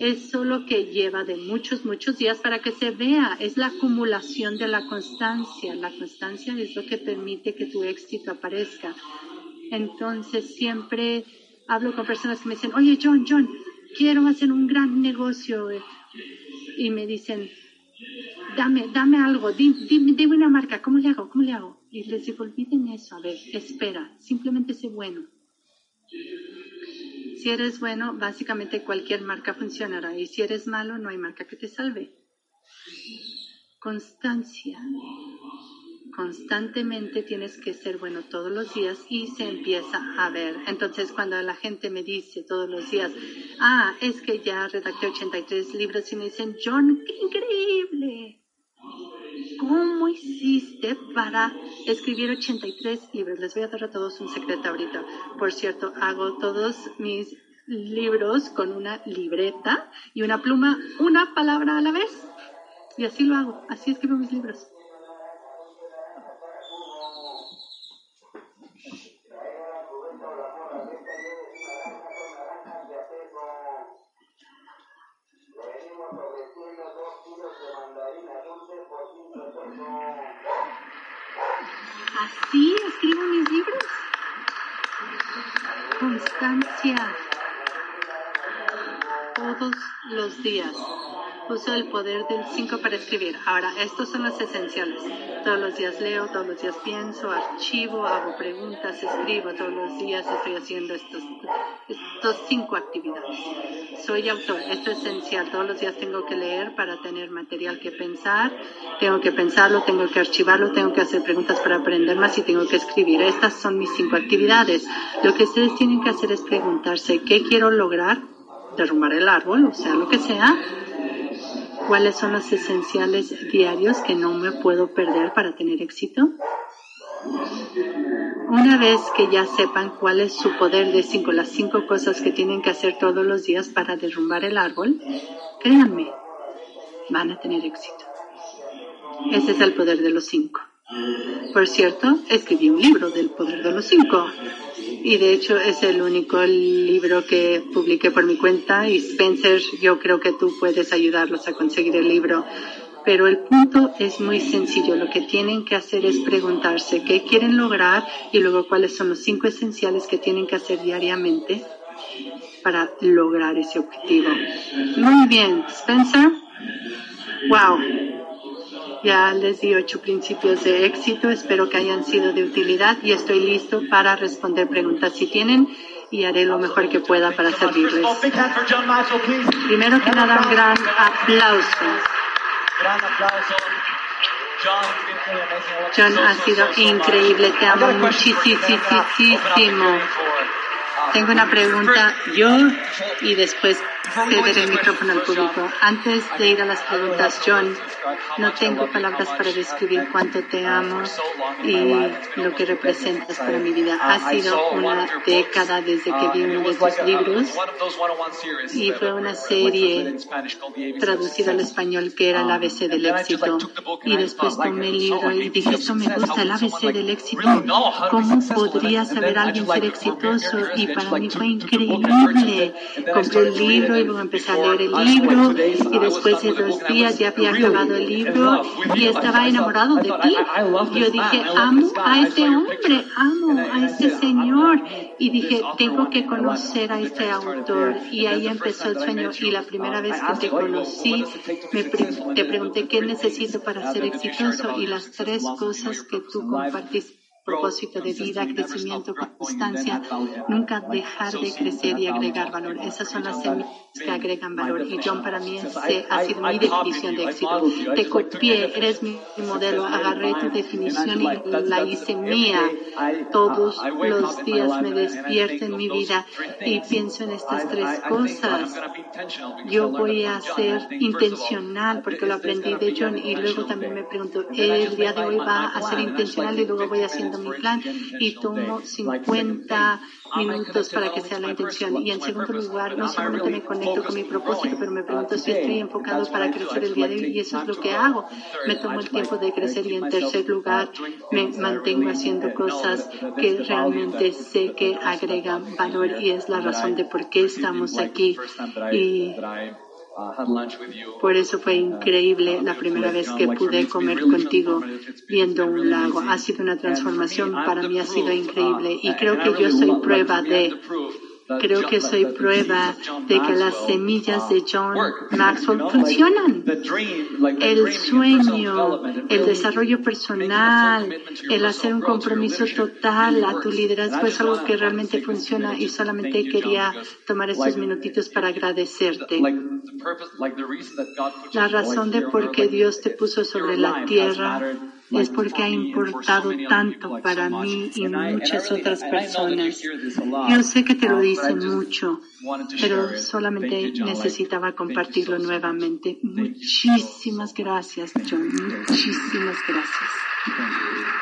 Es solo que lleva de muchos, muchos días para que se vea. Es la acumulación de la constancia. La constancia es lo que permite que tu éxito aparezca. Entonces siempre hablo con personas que me dicen, oye John, John, quiero hacer un gran negocio eh, y me dicen, dame, dame algo, dime, dime una marca, ¿cómo le hago? ¿Cómo le hago? Y les digo, olviden eso, a ver, espera, simplemente sé bueno. Si eres bueno, básicamente cualquier marca funcionará y si eres malo, no hay marca que te salve. Constancia constantemente tienes que ser bueno todos los días y se empieza a ver. Entonces, cuando la gente me dice todos los días, ah, es que ya redacté 83 libros y me dicen, John, qué increíble. ¿Cómo hiciste para escribir 83 libros? Les voy a dar a todos un secreto ahorita. Por cierto, hago todos mis libros con una libreta y una pluma, una palabra a la vez. Y así lo hago, así escribo mis libros. Escribo mis libros. Constancia. Todos los días. Uso el poder del 5 para escribir. Ahora, estos son los esenciales. Todos los días leo, todos los días pienso, archivo, hago preguntas, escribo. Todos los días estoy haciendo estos, estos cinco actividades. Soy autor, esto es esencial. Todos los días tengo que leer para tener material que pensar. Tengo que pensarlo, tengo que archivarlo, tengo que hacer preguntas para aprender más y tengo que escribir. Estas son mis cinco actividades. Lo que ustedes tienen que hacer es preguntarse qué quiero lograr derrumbar el árbol, o sea, lo que sea, cuáles son los esenciales diarios que no me puedo perder para tener éxito. Una vez que ya sepan cuál es su poder de cinco, las cinco cosas que tienen que hacer todos los días para derrumbar el árbol, créanme, van a tener éxito. Ese es el poder de los cinco. Por cierto, escribí un libro del poder de los cinco y de hecho es el único libro que publiqué por mi cuenta y Spencer, yo creo que tú puedes ayudarlos a conseguir el libro. Pero el punto es muy sencillo. Lo que tienen que hacer es preguntarse qué quieren lograr y luego cuáles son los cinco esenciales que tienen que hacer diariamente para lograr ese objetivo. Muy bien, Spencer. Wow. Ya les di ocho principios de éxito, espero que hayan sido de utilidad y estoy listo para responder preguntas si tienen y haré lo mejor que pueda para servirles. Primero que nada, un gran aplauso. John ha sido increíble, te amo muchísimo. Tengo una pregunta yo y después ceder el micrófono al público. Antes de ir a las preguntas, John, no tengo palabras para describir cuánto te amo y lo que representas para mi vida. Ha sido una década desde que vi uno de tus libros y fue una serie traducida al español que era el ABC del éxito. Y después tomé el libro y dije, esto me gusta, el ABC del éxito. ¿Cómo podría saber alguien ser exitoso? Y para mí fue increíble. Compré el libro luego empecé a leer el libro y después de dos días ya había acabado el libro y estaba enamorado de ti. Yo dije, amo a ese hombre, amo a ese señor. y dije, tengo que conocer a este autor. y ahí empezó el sueño y la primera vez que te conocí me te pregunté qué necesito para ser exitoso y las tres cosas que tú compartiste propósito de vida, crecimiento, constancia, nunca dejar de crecer y agregar valor. Esas son las semillas que agregan valor. Y John, para mí, ese ha sido mi definición de éxito. Te copié, eres mi modelo, agarré tu definición y la hice mía. Todos los días me despierto en mi vida y pienso en estas tres cosas. Yo voy a ser intencional porque lo aprendí de John y luego también me pregunto, el día de hoy va a ser intencional y luego voy haciendo mi plan y tomo 50 minutos para que sea la intención. Y en segundo lugar, no solamente me conecto con mi propósito, pero me pregunto si estoy enfocado para crecer el día de hoy y eso es lo que hago. Me tomo el tiempo de crecer y en tercer lugar, me mantengo haciendo cosas que realmente sé que agregan valor y es la razón de por qué estamos aquí. Y por eso fue increíble la primera vez que pude comer contigo viendo un lago. Ha sido una transformación, para mí ha sido increíble. Y creo que yo soy prueba de Creo que soy prueba de que las semillas de John Maxwell funcionan. El sueño, el desarrollo personal, el hacer un compromiso total a tu liderazgo es algo que realmente funciona y solamente quería tomar estos minutitos para agradecerte. La razón de por qué Dios te puso sobre la tierra es porque ha importado tanto para mí y muchas otras personas. Yo sé que te lo dicen mucho, pero solamente necesitaba compartirlo nuevamente. Muchísimas gracias, John. Muchísimas gracias.